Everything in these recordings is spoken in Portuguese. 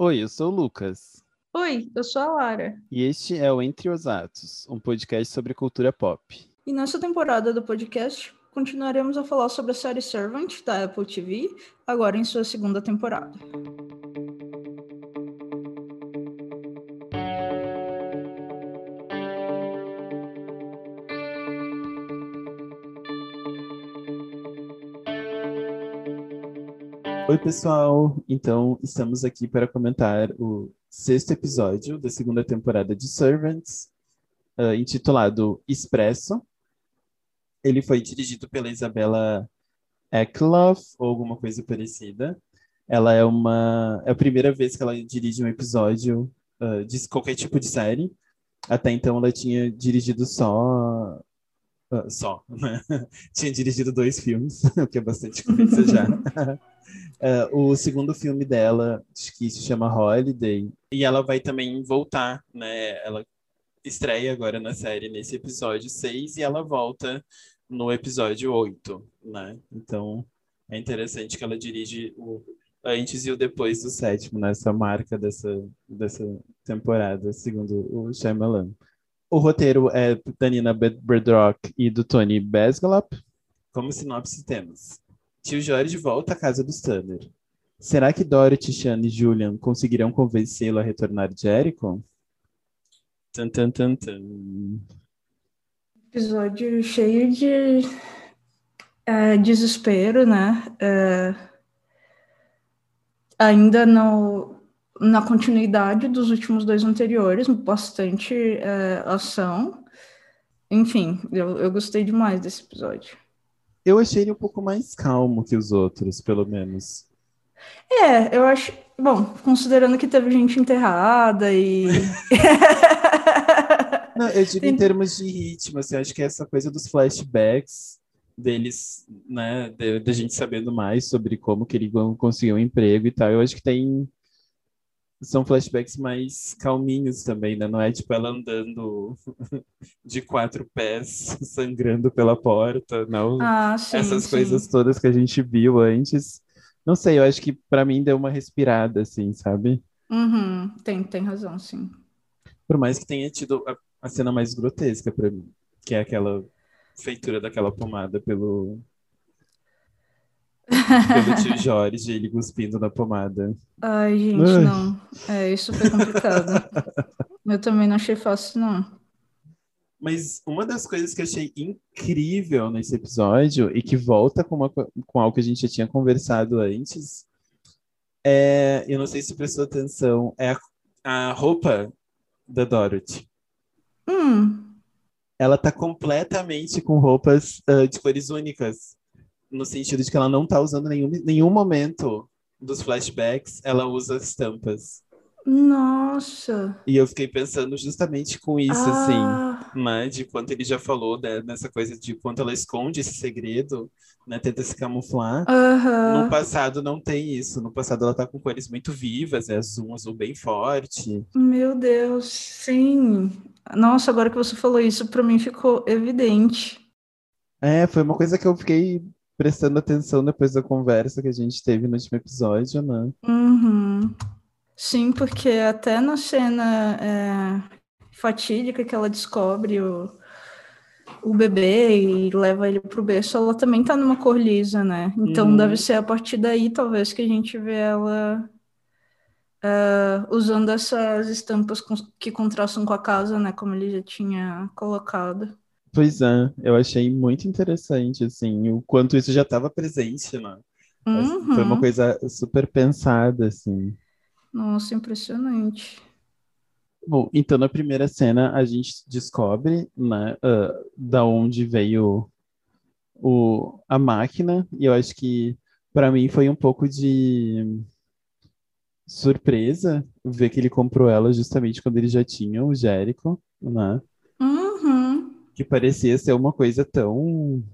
Oi, eu sou o Lucas. Oi, eu sou a Lara. E este é o Entre os Atos, um podcast sobre cultura pop. E nessa temporada do podcast, continuaremos a falar sobre a série Servant da Apple TV, agora em sua segunda temporada. Oi, pessoal! Então, estamos aqui para comentar o sexto episódio da segunda temporada de Servants, uh, intitulado Expresso. Ele foi dirigido pela Isabela Eckloff, ou alguma coisa parecida. Ela é uma. É a primeira vez que ela dirige um episódio uh, de qualquer tipo de série. Até então, ela tinha dirigido só Uh, só, né? Tinha dirigido dois filmes, o que é bastante coisa já. uh, o segundo filme dela, que se chama Holiday, e ela vai também voltar, né? Ela estreia agora na série nesse episódio 6 e ela volta no episódio 8, né? Então é interessante que ela dirige o antes e o depois do sétimo, nessa né? marca dessa, dessa temporada, segundo o Shyamalan. O roteiro é da Nina Berdrock e do Tony Besgalap. Como sinopse temos. Tio Jorge volta à casa dos Tanner. Será que Dorothy, Sean e Julian conseguirão convencê-lo a retornar de Jericho? Tan, tan, tan, tan. Episódio cheio de é, desespero, né? É, ainda não na continuidade dos últimos dois anteriores, bastante é, ação. Enfim, eu, eu gostei demais desse episódio. Eu achei ele um pouco mais calmo que os outros, pelo menos. É, eu acho. Bom, considerando que teve gente enterrada e. Não, eu digo em termos de ritmo, assim, acho que essa coisa dos flashbacks deles, né, da gente sabendo mais sobre como que ele conseguiu um emprego e tal, eu acho que tem são flashbacks mais calminhos também, né? Não é tipo ela andando de quatro pés, sangrando pela porta, não. Ah, sim, Essas sim. coisas todas que a gente viu antes. Não sei, eu acho que para mim deu uma respirada, assim, sabe? Uhum, tem, tem razão, sim. Por mais que tenha tido a, a cena mais grotesca para mim, que é aquela feitura daquela pomada pelo pelo tio Jorge, ele cuspindo na pomada. Ai, gente, Ai. não. É, isso foi complicado. Eu também não achei fácil, não. Mas uma das coisas que eu achei incrível nesse episódio e que volta com, uma, co- com algo que a gente já tinha conversado antes é, eu não sei se prestou atenção, é a, a roupa da Dorothy. Hum, Ela tá completamente com roupas ah, de cores únicas, no sentido de que ela não tá usando nenhum, nenhum momento dos flashbacks, ela usa estampas. nossa. E eu fiquei pensando justamente com isso, assim. Ah, né, de quanto ele já falou né, nessa coisa de quanto ela esconde esse segredo, né, tenta se camuflar. No aham. passado não tem isso. No passado ela tá com cores muito vivas, é azul, um azul bem forte. Meu Deus, sim. Nossa, agora que você falou isso, pra mim ficou evidente. É, foi uma coisa que eu fiquei prestando atenção depois da conversa que a gente teve no último episódio, né? Uhum. Sim, porque até na cena é, fatídica que ela descobre o, o bebê e leva ele pro berço, ela também tá numa cor lisa, né? Então Uhum. deve ser a partir daí, talvez, que a gente vê ela é, usando essas estampas com- que contrastam com a casa, né? Como ele já tinha colocado. Pois é, eu achei muito interessante, assim, o quanto isso já estava presente, né? Foi uma Uhum. coisa super pensada, assim. Nossa, impressionante. Bom, então na primeira cena a gente descobre, né, ah, da onde veio o, a máquina, e eu acho que para mim foi um pouco de surpresa ver que ele comprou ela justamente quando ele já tinha o Jericho, né? Que parecia ser uma coisa tão,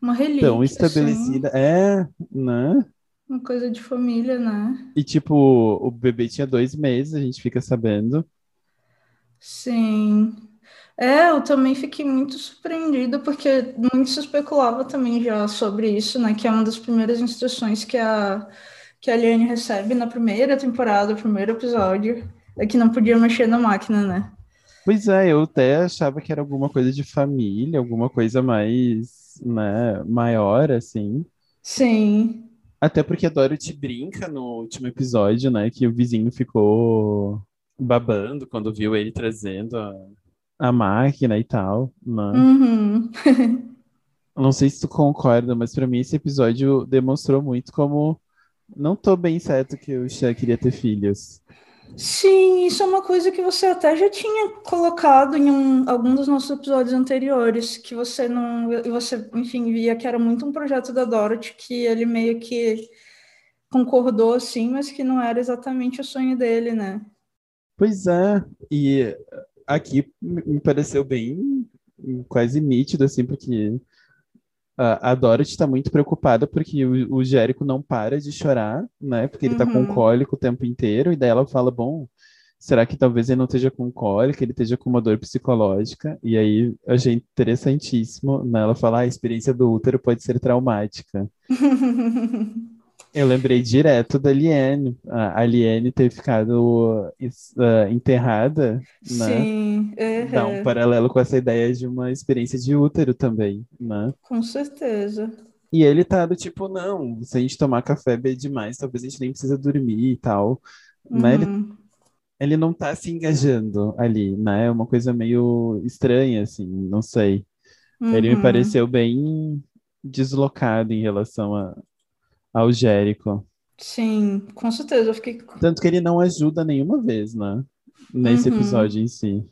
Uma relíquia, tão assim, estabelecida. É, né? uma coisa de família, né? E tipo, o bebê tinha dois meses, a gente fica sabendo. Sim. É, eu também fiquei muito surpreendida, porque muito se especulava também já sobre isso, né? Que é uma das primeiras instruções que a, que a Liane recebe na primeira temporada, primeiro episódio, é que não podia mexer na máquina, né? Pois é, eu até achava que era alguma coisa de família, alguma coisa mais, né, maior, assim. Sim. Até porque a Dorothy brinca no último episódio, né, que o vizinho ficou babando quando viu ele trazendo a, a máquina e tal, né? Uhum. Não sei se tu concorda, mas pra mim esse episódio demonstrou muito como não tô bem certo que o Xan queria ter filhos. Sim, isso é uma coisa que você até já tinha colocado em um, algum dos nossos episódios anteriores, que você não, você, enfim, via que era muito um projeto da Dorothy, que ele meio que concordou assim, mas que não era exatamente o sonho dele, né? Pois é, e aqui me pareceu bem quase nítido, assim, porque a Dorothy está muito preocupada porque o, o Jérico não para de chorar, né? Porque ele está com Uhum. cólico o tempo inteiro, e daí ela fala, bom, será que talvez ele não esteja com cólica, ele esteja com uma dor psicológica? E aí achei interessantíssimo, né? Ela fala, ah, a experiência do útero pode ser traumática. Eu lembrei direto da Liane, a Liane ter ficado ah, enterrada, né? Sim, Dá um uhum, paralelo com essa ideia de uma experiência de útero também, né? com certeza. E ele tá do tipo, não, se a gente tomar café bem demais, talvez a gente nem precisa dormir e tal. Né? Ele, Uhum, ele não tá se engajando ali, né? É uma coisa meio estranha, assim, não sei. Ele me uhum. pareceu bem deslocado em relação a, ao Jérico. Sim, com certeza. Eu fiquei. Tanto que ele não ajuda nenhuma vez, né? Nesse Uhum. episódio em si.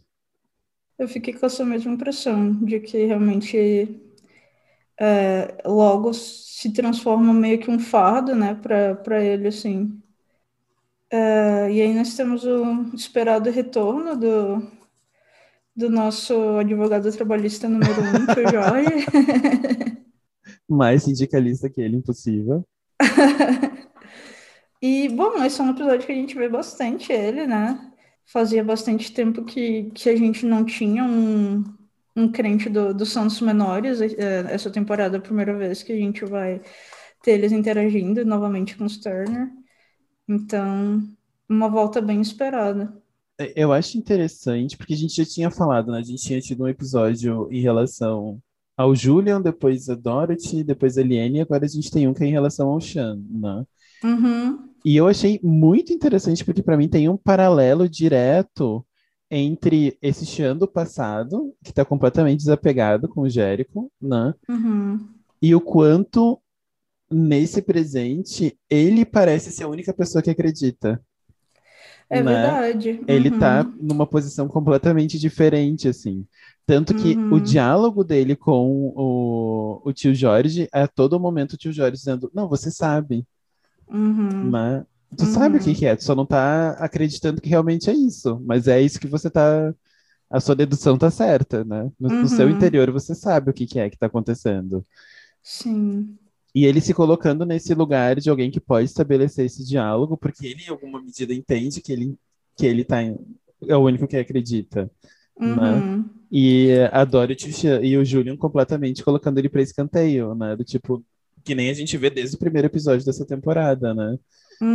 Eu fiquei com essa mesma impressão de que realmente é, logo se transforma meio que um fardo, né, para ele, assim. É, e aí nós temos o esperado retorno do, do nosso advogado trabalhista número um, que é o Jorge. Mais sindicalista que ele, impossível. E, bom, esse é um episódio que a gente vê bastante ele, né? Fazia bastante tempo que, que a gente não tinha um, um crente do, dos Santos Menores. É, Essa temporada é a primeira vez que a gente vai ter eles interagindo novamente com os Turner. Então, uma volta bem esperada. É, Eu acho interessante, porque a gente já tinha falado, né? A gente tinha tido um episódio em relação ao Julian, depois a Dorothy, depois a Liane, e agora a gente tem um que é em relação ao Sean, né? Uhum, E eu achei muito interessante, porque para mim tem um paralelo direto entre esse Sean do passado, que tá completamente desapegado com o Jericho, né? uhum. E o quanto nesse presente ele parece ser a única pessoa que acredita. É né? verdade. ele Uhum, tá numa posição completamente diferente, assim. Tanto que Uhum. o diálogo dele com o, o tio Jorge é a todo momento o tio Jorge dizendo: Não, você sabe, uhum, né? Tu sabe o que Uhum. que é, tu só não tá acreditando que realmente é isso, mas é isso que você tá. A sua dedução tá certa, né? No, no seu Uhum. interior você sabe o que que é que tá acontecendo. Sim. E ele se colocando nesse lugar de alguém que pode estabelecer esse diálogo, porque ele, em alguma medida, entende que ele, que ele tá, em- é o único que acredita. Né? Uhum. E a Dorothy e o Julian completamente colocando ele pra escanteio, né? Do tipo, que nem a gente vê desde o primeiro episódio dessa temporada, né?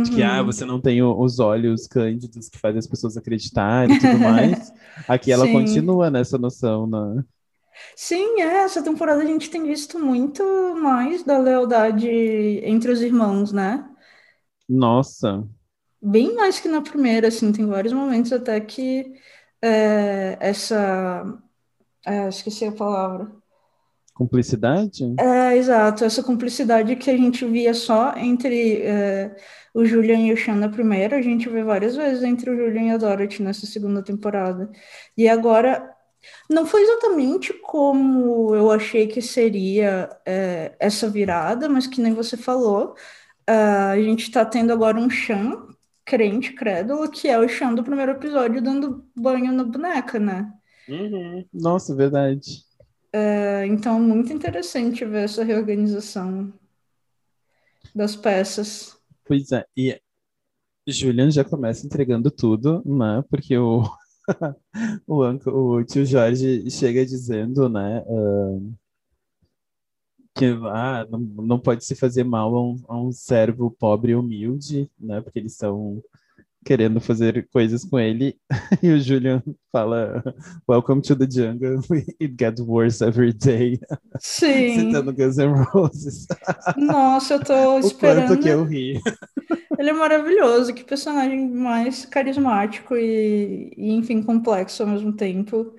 De que, ah, Uhum. você não tem os olhos cândidos que fazem as pessoas acreditarem e tudo mais. Aqui ela Sim. continua nessa noção, né? Sim, é, essa temporada a gente tem visto muito mais da lealdade entre os irmãos, né? Nossa, Bem mais que na primeira, assim, tem vários momentos até que é, essa. é, esqueci a palavra. cumplicidade? É, exato, essa cumplicidade que a gente via só entre é, o Julian e o Sean na primeira, a gente vê várias vezes entre o Julian e a Dorothy nessa segunda temporada. E agora, não foi exatamente como eu achei que seria é, essa virada, mas que nem você falou, ah, a gente está tendo agora um Sean crente, crédulo, que é o Sean do primeiro episódio dando banho na boneca, né? Nossa, verdade. É, Então, muito interessante ver essa reorganização das peças. Pois é, e Julian já começa entregando tudo, né? Porque o, o, uncle- o tio Jorge chega dizendo, né? ah, que ah, não, não pode se fazer mal a um, a um servo pobre e humilde, né? Porque eles estão querendo fazer coisas com ele. E o Julian fala: Welcome to the jungle. It gets worse every day. Sim. Citando Guns N' Roses. Nossa, eu tô esperando. O quanto que eu ri. Ele é maravilhoso, que personagem mais carismático e, e enfim, complexo ao mesmo tempo.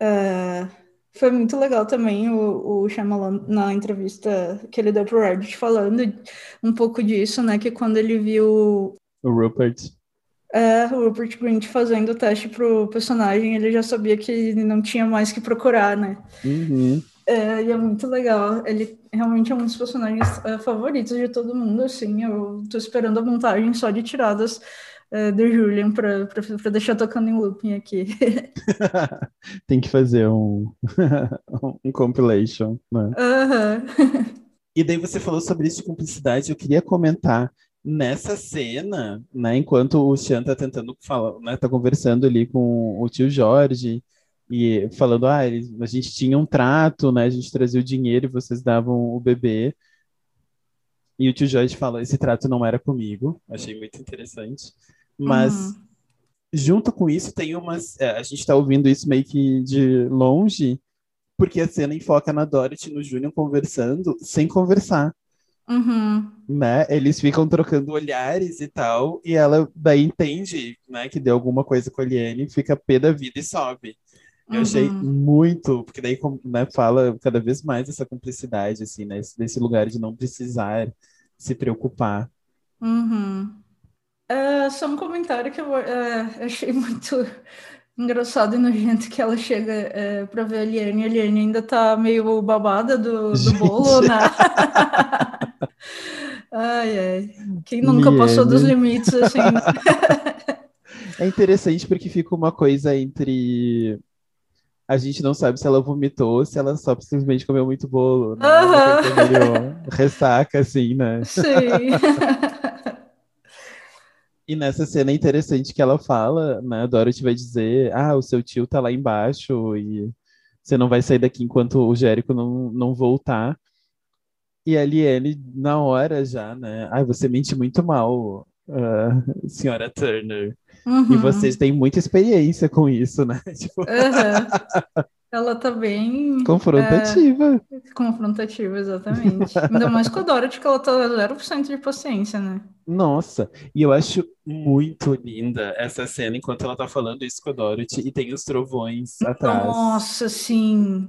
Uh, foi muito legal também o, o Shyamalan na entrevista que ele deu pro Reddit falando um pouco disso, né? Que quando ele viu o Rupert. É, o Rupert Grint fazendo o teste pro personagem, ele já sabia que não tinha mais que procurar, né? Uhum. É, e é muito legal. Ele realmente é um dos personagens é, favoritos de todo mundo, assim. Eu tô esperando a montagem só de tiradas é, do Julian para deixar tocando em looping aqui. Tem que fazer um, um compilation, né? Uhum. E daí você falou sobre isso de cumplicidade, eu queria comentar nessa cena, né, enquanto o Xian tá tentando falar, né, tá conversando ali com o tio Jorge e falando, ah, a gente tinha um trato, né, a gente trazia o dinheiro e vocês davam o bebê. E o tio Jorge fala, esse trato não era comigo. Achei muito interessante. Mas uhum. junto com isso tem umas, é, a gente está ouvindo isso meio que de longe, porque a cena enfoca na Dorothy e no Júnior conversando sem conversar. Uhum. Né? Eles ficam trocando olhares e tal, e ela daí entende, né, que deu alguma coisa com a Liane, fica pé da vida e sobe. Eu uhum. achei muito, porque daí né, fala cada vez mais essa cumplicidade, assim, né? Desse lugar de não precisar se preocupar. Uhum. É, só um comentário que eu é, achei muito engraçado e nojento que ela chega é, para ver a Liane a Liane ainda tá meio babada do, do bolo, né? ai, ai. Quem nunca Liane. passou dos limites, assim. é interessante porque fica uma coisa entre a gente não sabe se ela vomitou, se ela só simplesmente comeu muito bolo, né? Uhum. Ressaca, assim, né? Sim. E nessa cena é interessante que ela fala, né? A Dorothy vai dizer: Ah, o seu tio tá lá embaixo e você não vai sair daqui enquanto o Jérico não, não voltar. E a Liane, na hora já, né? Ai, você mente muito mal, uh, senhora Turner. Uhum. E vocês têm muita experiência com isso, né? tipo... Uhum. Ela tá bem. Confrontativa. É, confrontativa, exatamente. Ainda mais com a Dorothy, que ela tá 0% de paciência, né? Nossa, e eu acho muito linda essa cena enquanto ela tá falando isso com a Dorothy e tem os trovões atrás. Nossa, sim.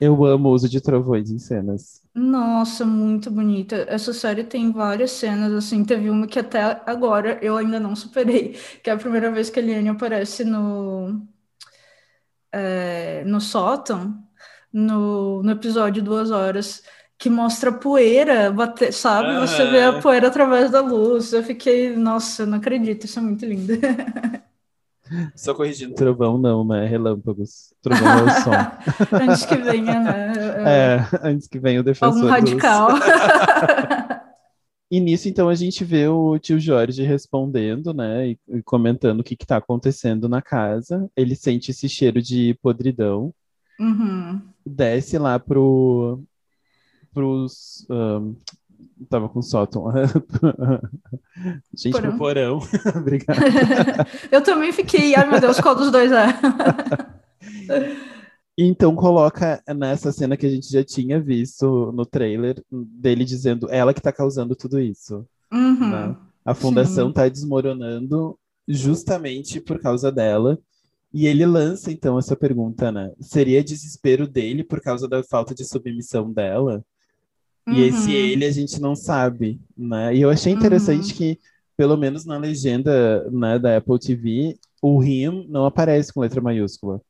Eu amo o uso de trovões em cenas. Nossa, muito bonita. Essa série tem várias cenas, assim, teve uma que até agora eu ainda não superei, que é a primeira vez que a Liane aparece no é, no sótão, no, no episódio Duas Horas, que mostra poeira, bater, sabe? Uhum. Você vê a poeira através da luz. Eu fiquei, nossa, eu não acredito, isso é muito lindo. Só corrigindo, trovão não, né? Relâmpagos. Trovão é o som. antes que venha, né? É, antes que venha o defensor. Um radical. E nisso, então, a gente vê o tio Jorge respondendo, né, e, e comentando o que está acontecendo na casa. Ele sente esse cheiro de podridão. Uhum. Desce lá pro, pros. Um, tava com sótão. gente, porão. porão. Obrigada. Eu também fiquei, ai meu Deus, qual dos dois é? Então coloca nessa cena que a gente já tinha visto no trailer dele dizendo ela que tá causando tudo isso. Uhum. Né? A fundação Sim. tá desmoronando justamente por causa dela. E ele lança então essa pergunta, né? Seria desespero dele por causa da falta de submissão dela? Uhum. E esse ele a gente não sabe, né? E eu achei interessante uhum. que, pelo menos na legenda né, da Apple TV, o him não aparece com letra maiúscula.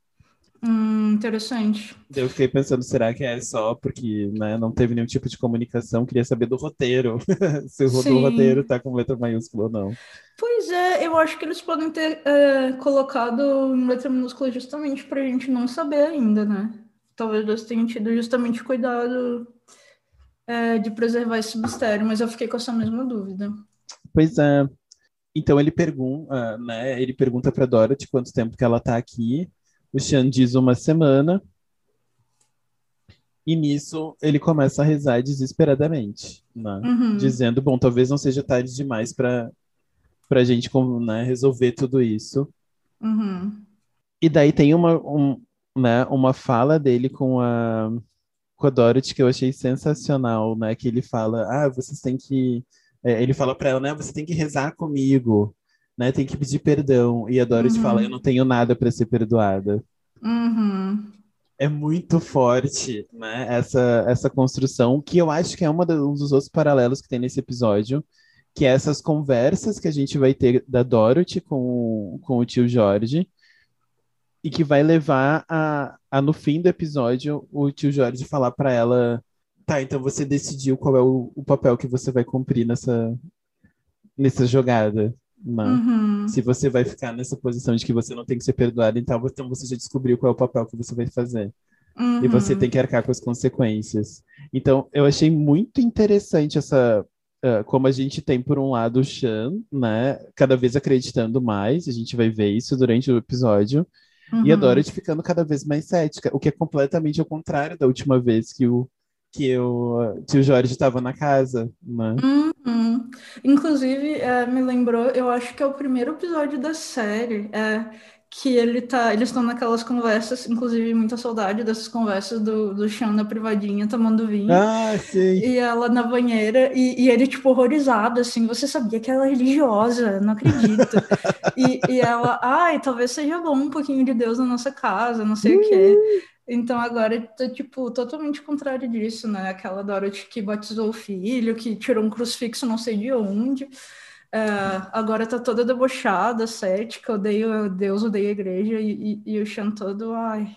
Hum, interessante. Eu fiquei pensando, será que é só porque né, não teve nenhum tipo de comunicação? Queria saber do roteiro, se o roteiro tá com letra maiúscula ou não. Pois é, eu acho que eles podem ter é, colocado em letra minúscula justamente pra gente não saber ainda, né? Talvez eles tenham tido justamente cuidado é, de preservar esse mistério, mas eu fiquei com essa mesma dúvida. Pois é. Então ele pergunta, né? Ele pergunta para Dorothy quanto tempo que ela tá aqui o Xian diz uma semana. E nisso ele começa a rezar desesperadamente, né? Uhum. Dizendo, bom, talvez não seja tarde demais para para a gente né, resolver tudo isso. Uhum. E daí tem uma, um, né, uma fala dele com a, com a Dorothy que eu achei sensacional, né? Que ele fala, ah, vocês têm que... é, ele fala para ela, né? Você tem que rezar comigo, né? Tem que pedir perdão. E a Dorothy Uhum. fala, eu não tenho nada para ser perdoada. Uhum. É muito forte, né? Essa, essa construção, que eu acho que é uma da- um dos outros paralelos que tem nesse episódio, que é essas conversas que a gente vai ter da Dorothy com, com o tio Jorge, e que vai levar a, a, no fim do episódio, o tio Jorge falar para ela: tá, então você decidiu qual é o, o papel que você vai cumprir nessa, nessa jogada, né? Uhum. Se você vai ficar nessa posição de que você não tem que ser perdoado, então, então você já descobriu qual é o papel que você vai fazer. E você Uhum. tem que arcar com as consequências. Então, eu achei muito interessante essa. ah, como a gente tem, por um lado, o Sean, né? Cada vez acreditando mais, a gente vai ver isso durante o episódio, e a Uhum. Dorothy ficando cada vez mais cética, o que é completamente ao contrário da última vez que o, que o ah, tio Jorge estava na casa, né? Uhum. Inclusive, é, me lembrou, eu acho que é o primeiro episódio da série, é, que ele tá, eles estão naquelas conversas, inclusive muita saudade dessas conversas do, do Sean na privadinha tomando vinho. Ah, sim. E ela na banheira, e, e ele, tipo, horrorizado, assim, você sabia que ela é religiosa, não acredito. E, e ela, ai, talvez seja bom um pouquinho de Deus na nossa casa, não sei o quê. Então agora tá, tipo, totalmente contrário disso, né? Aquela Dorothy que batizou o filho, que tirou um crucifixo não sei de onde. É, agora tá toda debochada, cética, odeia Deus, odeia a igreja, e, e, e o Sean todo, ai,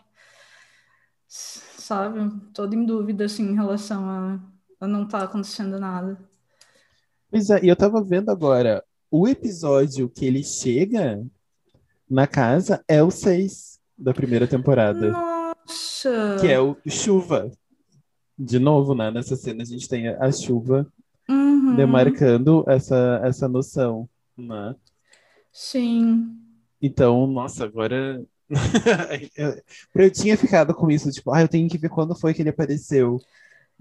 sabe, todo em dúvida, assim, em relação a, a não tá acontecendo nada. Pois é, e eu tava vendo agora, o episódio que ele chega na casa é o 6 da primeira temporada, Nossa! que é o Chuva. De novo, né? Nessa cena a gente tem a chuva Uhum, demarcando essa, essa noção, né? Sim. Então, nossa, agora. eu, tinha ficado com isso, tipo, ah, eu tenho que ver quando foi que ele apareceu.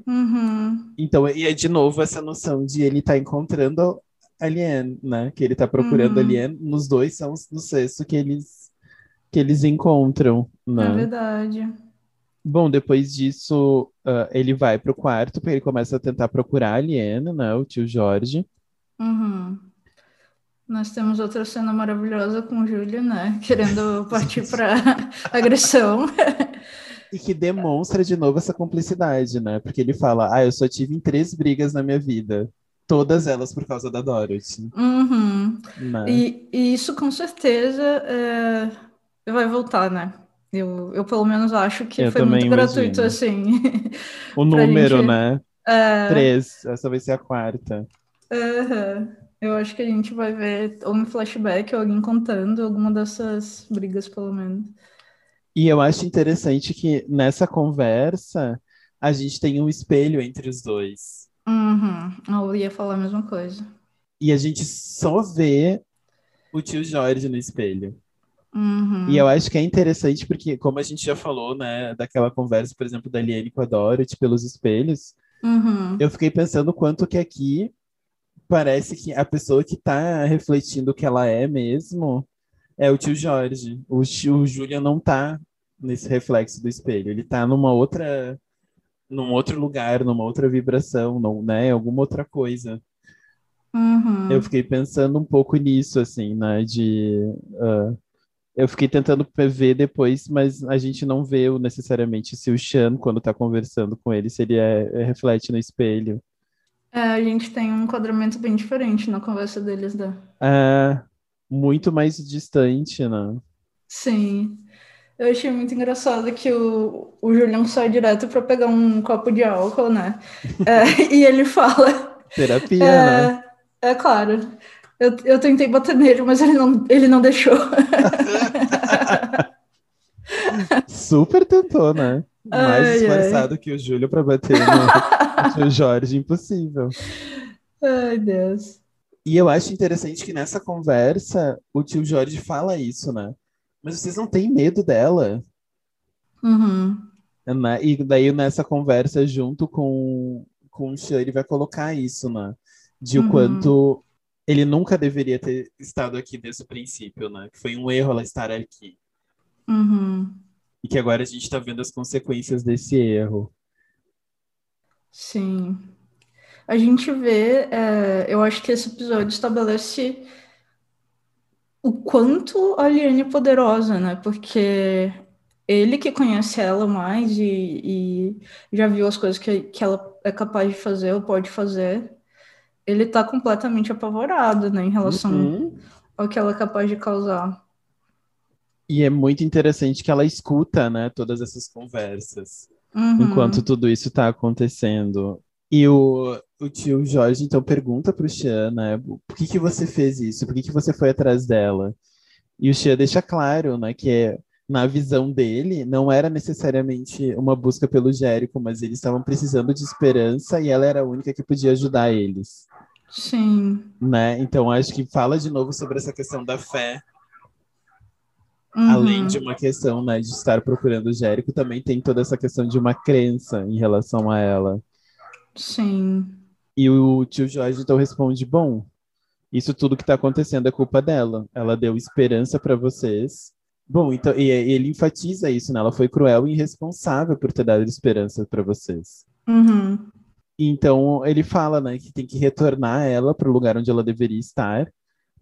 Uhum, Então, e é de novo essa noção de ele tá encontrando a Liane, né? Que ele tá procurando a Uhum. Liane. Nos dois são no sexto que eles, que eles encontram, é né? verdade. Bom, depois disso, ah, ele vai pro quarto, porque ele começa a tentar procurar a Liane, né? O tio Jorge. Uhum. Nós temos outra cena maravilhosa com o Júlio, né? Querendo partir para agressão. E que demonstra de novo essa cumplicidade, né? Porque ele fala: Ah, eu só tive três brigas na minha vida. Todas elas por causa da Dorothy, Uhum. né? E, e isso com certeza é, vai voltar, né? Eu, eu pelo menos acho que Eu foi muito gratuito, imagino. assim. O número, gente- né? É, Três. Essa vai ser a quarta. aham. Eu acho que a gente vai ver ou um flashback ou alguém contando alguma dessas brigas, pelo menos. E eu acho interessante que nessa conversa a gente tem um espelho entre os dois. Uhum. Eu ia falar a mesma coisa. E a gente só vê o tio Jorge no espelho. Uhum. E eu acho que é interessante porque, como a gente já falou, né, daquela conversa, por exemplo, da Liane com a Dorothy pelos espelhos, Uhum. eu fiquei pensando quanto que aqui parece que a pessoa que tá refletindo o que ela é mesmo é o tio Jorge. O tio o Julian não tá nesse reflexo do espelho, ele tá numa outra num outro lugar, numa outra vibração, não, né, alguma outra coisa. Uhum. Eu fiquei pensando um pouco nisso, assim, né, de ah, eu fiquei tentando ver depois, mas a gente não vê necessariamente se o Sean, quando tá conversando com ele, se ele é, é- reflete no espelho. É, a gente tem um enquadramento bem diferente na conversa deles, né? É muito mais distante, né? Sim. Eu achei muito engraçado que o, o Julião sai direto para pegar um copo de álcool, né? É, e ele fala. Terapia, né? É, é claro. Eu, eu tentei bater nele, mas ele não, ele não deixou. Super tentou, né? Mais Ai, esforçado que o Júlio pra bater no, Jorge, impossível. Ai, Deus. E eu acho interessante que nessa conversa o tio Jorge fala isso, né? Mas vocês não têm medo dela? Uhum. Né? E daí nessa conversa junto com, com o Xan, ele vai colocar isso, né? De o Uhum. quanto ele nunca deveria ter estado aqui desde o princípio, né? Que foi um erro ela estar aqui. Uhum. E que agora a gente tá vendo as consequências desse erro. Sim. A gente vê, é, eu acho que esse episódio estabelece o quanto a Liane é poderosa, né? Porque ele que conhece ela mais e, e já viu as coisas que, que ela é capaz de fazer ou pode fazer, ele tá completamente apavorado, né? Em relação Uhum. ao que ela é capaz de causar. E é muito interessante que ela escuta, né, todas essas conversas. Uhum. enquanto tudo isso está acontecendo. E o, o tio Jorge então pergunta pro Xian, né, por que que você fez isso? Por que que você foi atrás dela? E o Xian deixa claro, né, que é, na visão dele não era necessariamente uma busca pelo Jérico, mas eles estavam precisando de esperança e ela era a única que podia ajudar eles, Sim. né? Então acho que fala de novo sobre essa questão da fé Uhum. além de uma questão, né, de estar procurando o Jérico, também tem toda essa questão de uma crença em relação a ela. Sim. E o tio Jorge então responde: Bom, isso tudo que está acontecendo é culpa dela. Ela deu esperança para vocês. Bom, então, e ele enfatiza isso, né? Ela foi cruel e irresponsável por ter dado esperança para vocês. Uhum. Então ele fala, né, que tem que retornar ela para o lugar onde ela deveria estar,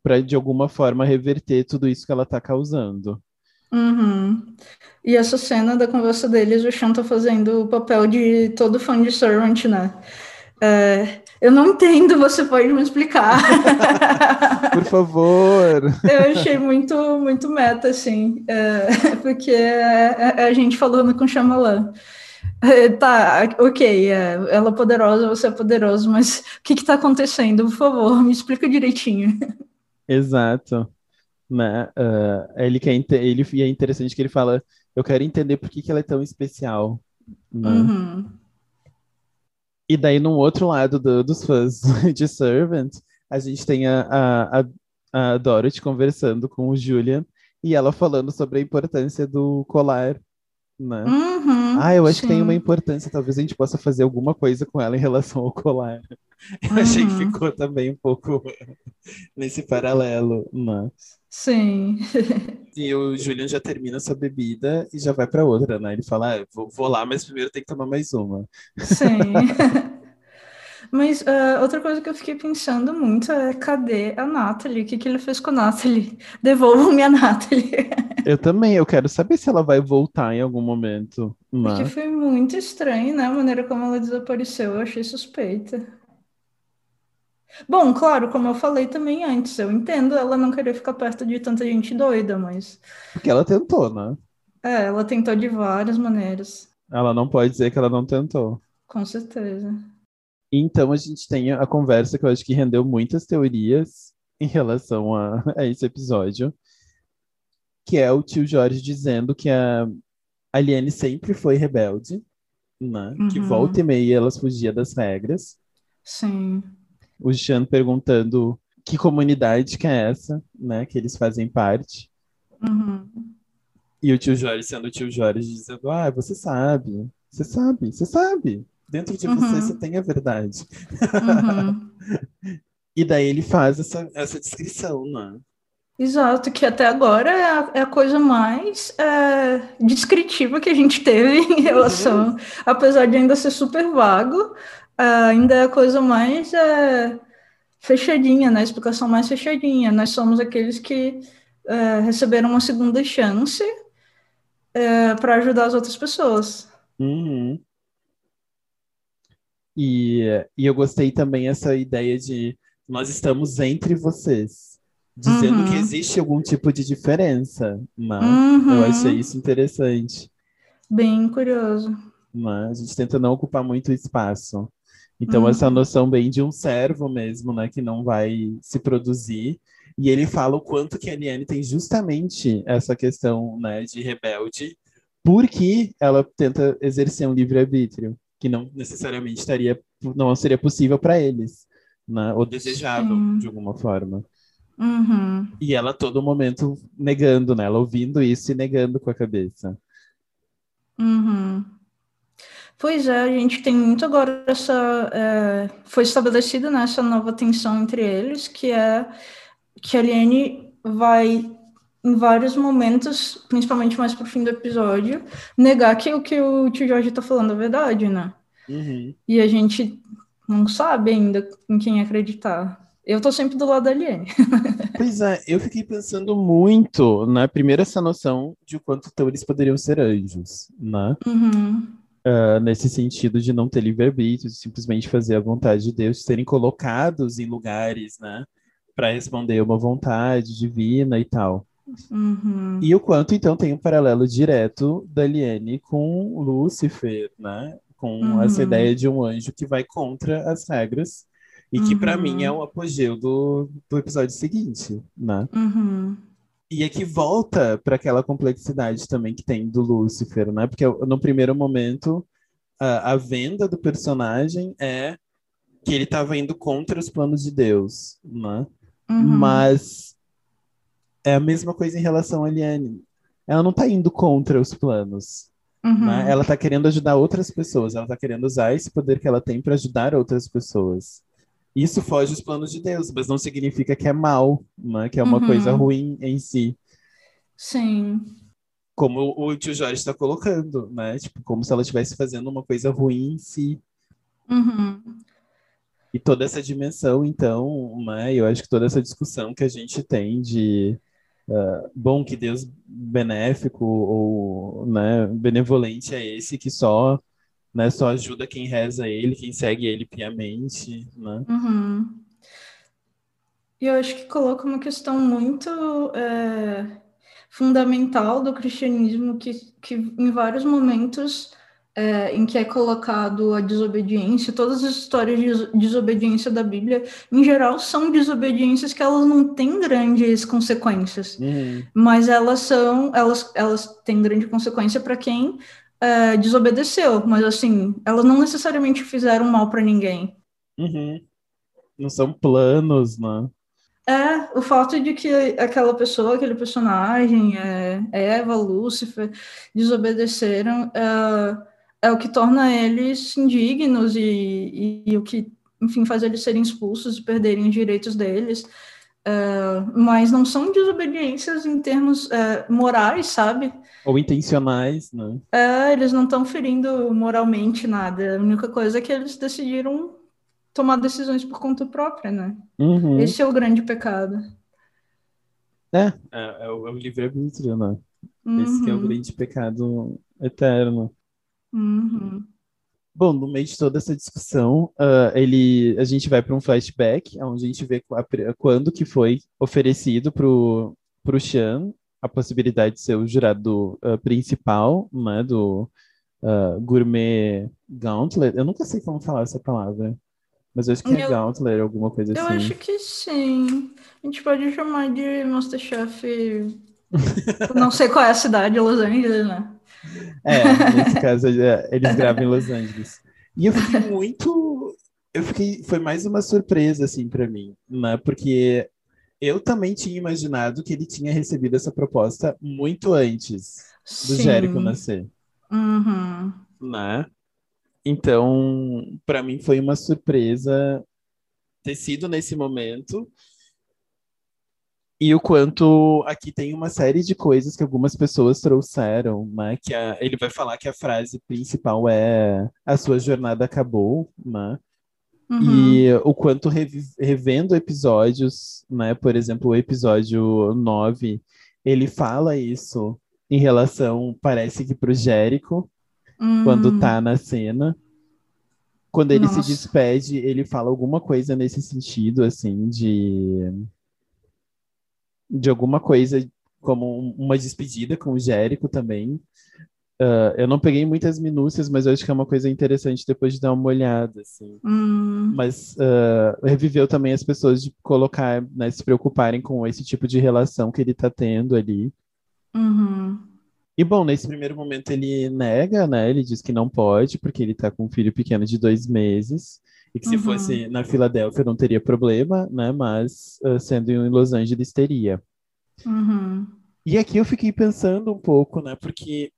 para de alguma forma reverter tudo isso que ela está causando. Uhum. E essa cena da conversa deles, o Sean tá fazendo o papel de todo fã de Servant, né? É, eu não entendo, você pode me explicar. Por favor. Eu achei muito, muito meta, assim, é, porque é, é a gente falando com Shyamalan. É, tá, ok, é, ela é poderosa, você é poderoso, mas o que que tá acontecendo? Por favor, me explica direitinho. Exato. Né? Ah, ele quer ele e é interessante que ele fala, eu quero entender por que que ela é tão especial, né? Uhum. E daí, num outro lado do- dos fãs de Servant, a gente tem a, a, a Dorothy conversando com o Julian e ela falando sobre a importância do colar, né? Uhum, Ah, eu acho que tem uma importância, talvez a gente possa fazer alguma coisa com ela em relação ao colar. Eu achei que Uhum. ficou também um pouco nesse paralelo, né? Sim. E o Julian já termina sua bebida e já vai para outra, né? Ele fala, ah, vou, vou lá, mas primeiro tem que tomar mais uma. Sim. Mas ah, outra coisa que eu fiquei pensando muito é cadê a Natalie? O que que ele fez com a Natalie? Devolvam-me a Natalie. Eu também, eu quero saber se ela vai voltar em algum momento, Porque né? foi muito estranho, né? A maneira como ela desapareceu. Eu achei suspeita. Bom, claro, como eu falei também antes, eu entendo ela não querer ficar perto de tanta gente doida, mas Porque ela tentou, né? é, ela tentou de várias maneiras, Ela não pode dizer que ela não tentou. com certeza. Então a gente tem a conversa que eu acho que rendeu muitas teorias em relação a, a esse episódio, que é o tio Jorge dizendo que a Aliene sempre foi rebelde, né? Que Uhum. volta e meia elas fugia das regras. Sim. O Jean perguntando que comunidade que é essa, né? Que eles fazem parte. Uhum. E o tio Jorge sendo o tio Jorge dizendo: Ah, você sabe, você sabe, você sabe. Dentro de você, Uhum. você tem a verdade. Uhum. E daí ele faz essa, essa descrição, né? Exato, que até agora é a, é a coisa mais é, descritiva que a gente teve em relação, apesar de ainda ser super vago, é, ainda é a coisa mais é, fechadinha, né? A explicação mais fechadinha. Nós somos aqueles que é, receberam uma segunda chance para ajudar as outras pessoas. Uhum. E, e eu gostei também essa ideia de nós estamos entre vocês, dizendo Uhum. que existe algum tipo de diferença, né? Eu Uhum. achei isso interessante. Bem curioso. né? A gente tenta não ocupar muito espaço. Então, Uhum. essa noção bem de um servo mesmo, né, que não vai se produzir. E ele fala o quanto que a Liane tem justamente essa questão, né, de rebelde, porque ela tenta exercer um livre-arbítrio, que não necessariamente estaria, não seria possível para eles, né, ou desejável Sim. de alguma forma. Uhum. E ela a todo momento negando, né, ela ouvindo isso e negando com a cabeça. Uhum. Pois é, a gente tem muito agora essa. É, foi estabelecida nessa né, nova tensão entre eles, que é que a Liane vai, em vários momentos, principalmente mais pro fim do episódio, negar que o que o tio Jorge tá falando é verdade, né? Uhum. E a gente não sabe ainda em quem acreditar. Eu tô sempre do lado da Liane. pois é, eu fiquei pensando muito na primeira essa noção de o quanto então eles poderiam ser anjos, né? Uhum. Uh, nesse sentido de não ter livre-arbítrio, simplesmente fazer a vontade de Deus, serem colocados em lugares, né, para responder uma vontade divina e tal. Uhum. E o quanto, então, tem um paralelo direto da Liane com Lúcifer, né, com uhum. essa ideia de um anjo que vai contra as regras e que, para mim, é o apogeu do, do episódio seguinte, né? Uhum. E é que volta para aquela complexidade também que tem do Lúcifer, né? Porque no primeiro momento a, a venda do personagem é que ele estava indo contra os planos de Deus, né? Uhum. Mas é a mesma coisa em relação a Eliane. Ela não está indo contra os planos. Uhum. Né? Ela está querendo ajudar outras pessoas. Ela está querendo usar esse poder que ela tem para ajudar outras pessoas. Isso foge dos planos de Deus, mas não significa que é mal, né? que é uma uhum. coisa ruim em si. Sim. Como o tio Jorge está colocando, né? Tipo, como se ela estivesse fazendo uma coisa ruim em si. Uhum. E toda essa dimensão, então, né? Eu acho que toda essa discussão que a gente tem de bom, que Deus benéfico ou né, benevolente é esse que só né? Só ajuda quem reza ele, quem segue ele piamente, né? Uhum. E eu acho que coloca uma questão muito é, fundamental do cristianismo que, que em vários momentos é, em que é colocado a desobediência, todas as histórias de desobediência da Bíblia, em geral, são desobediências que elas não têm grandes consequências, uhum. mas elas são, elas, elas têm grande consequência para quem é, desobedeceu, mas assim, elas não necessariamente fizeram mal para ninguém. Uhum. Não são planos, né? É, o fato de que aquela pessoa, aquele personagem, é, Eva, Lúcifer, desobedeceram, é, é o que torna eles indignos e, e, e, o que, enfim, faz eles serem expulsos e perderem os direitos deles. É, mas não são desobediências em termos é, morais, sabe? Ou intencionais, né? É, eles não estão ferindo moralmente nada. A única coisa é que eles decidiram tomar decisões por conta própria, né? Uhum. Esse é o grande pecado. É, é, é o, é o livre-arbítrio, né? Uhum. Esse é o grande pecado eterno. Uhum. Bom, no meio de toda essa discussão, uh, ele, a gente vai para um flashback, onde a gente vê quando que foi oferecido para o Chan a possibilidade de ser o jurado uh, principal, né, do uh, Gourmet Gauntlet. Eu nunca sei como falar essa palavra, mas eu acho que é é Gauntlet, alguma coisa eu assim. Eu acho que sim. A gente pode chamar de Masterchef. Não sei qual é a cidade, Los Angeles, né? É, nesse caso é, eles gravam em Los Angeles. E eu fiquei muito. Eu fiquei. Foi mais uma surpresa, assim, para mim, né? Porque eu também tinha imaginado que ele tinha recebido essa proposta muito antes do Sim. Jérico nascer. Uhum. Né? Então, para mim foi uma surpresa ter sido nesse momento e o quanto aqui tem uma série de coisas que algumas pessoas trouxeram, né? Que a, ele vai falar que a frase principal é a sua jornada acabou, né? Uhum. E o quanto revendo episódios, né? Por exemplo, o episódio 9, ele fala isso em relação, parece que pro Jérico, uhum. quando tá na cena. Quando ele Nossa. se despede, ele fala alguma coisa nesse sentido, assim, de de alguma coisa como uma despedida com o Jérico também. Uh, eu não peguei muitas minúcias, mas eu acho que é uma coisa interessante depois de dar uma olhada, assim. Hum. Mas uh, reviveu também as pessoas de colocar, né, se preocuparem com esse tipo de relação que ele tá tendo ali. Uhum. E bom, nesse primeiro momento ele nega, né? Ele diz que não pode, porque ele tá com um filho pequeno de dois meses. E que se Uhum. fosse na Filadélfia não teria problema, né? Mas uh, sendo em Los Angeles teria. Uhum. E aqui eu fiquei pensando um pouco, né? Porque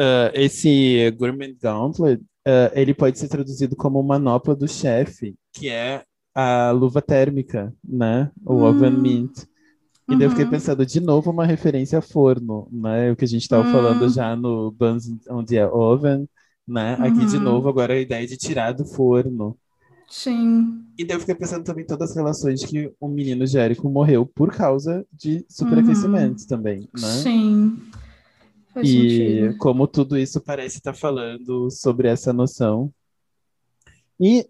uh, esse Gourmet Gauntlet, uh, ele pode ser traduzido como manopla do chefe, que é a luva térmica, né? O hum. oven mint. E uhum. daí eu fiquei uhum. pensando, de novo, uma referência a forno, né? O que a gente estava falando hum. já no Buns on the Oven, né? Uhum. Aqui de uhum. novo, agora a ideia de tirar do forno. Sim. E daí eu fiquei pensando também todas as relações que o menino Jérico morreu por causa de superaquecimento uhum. também, né? Sim. Faz e sentido. como tudo isso parece estar falando sobre essa noção. E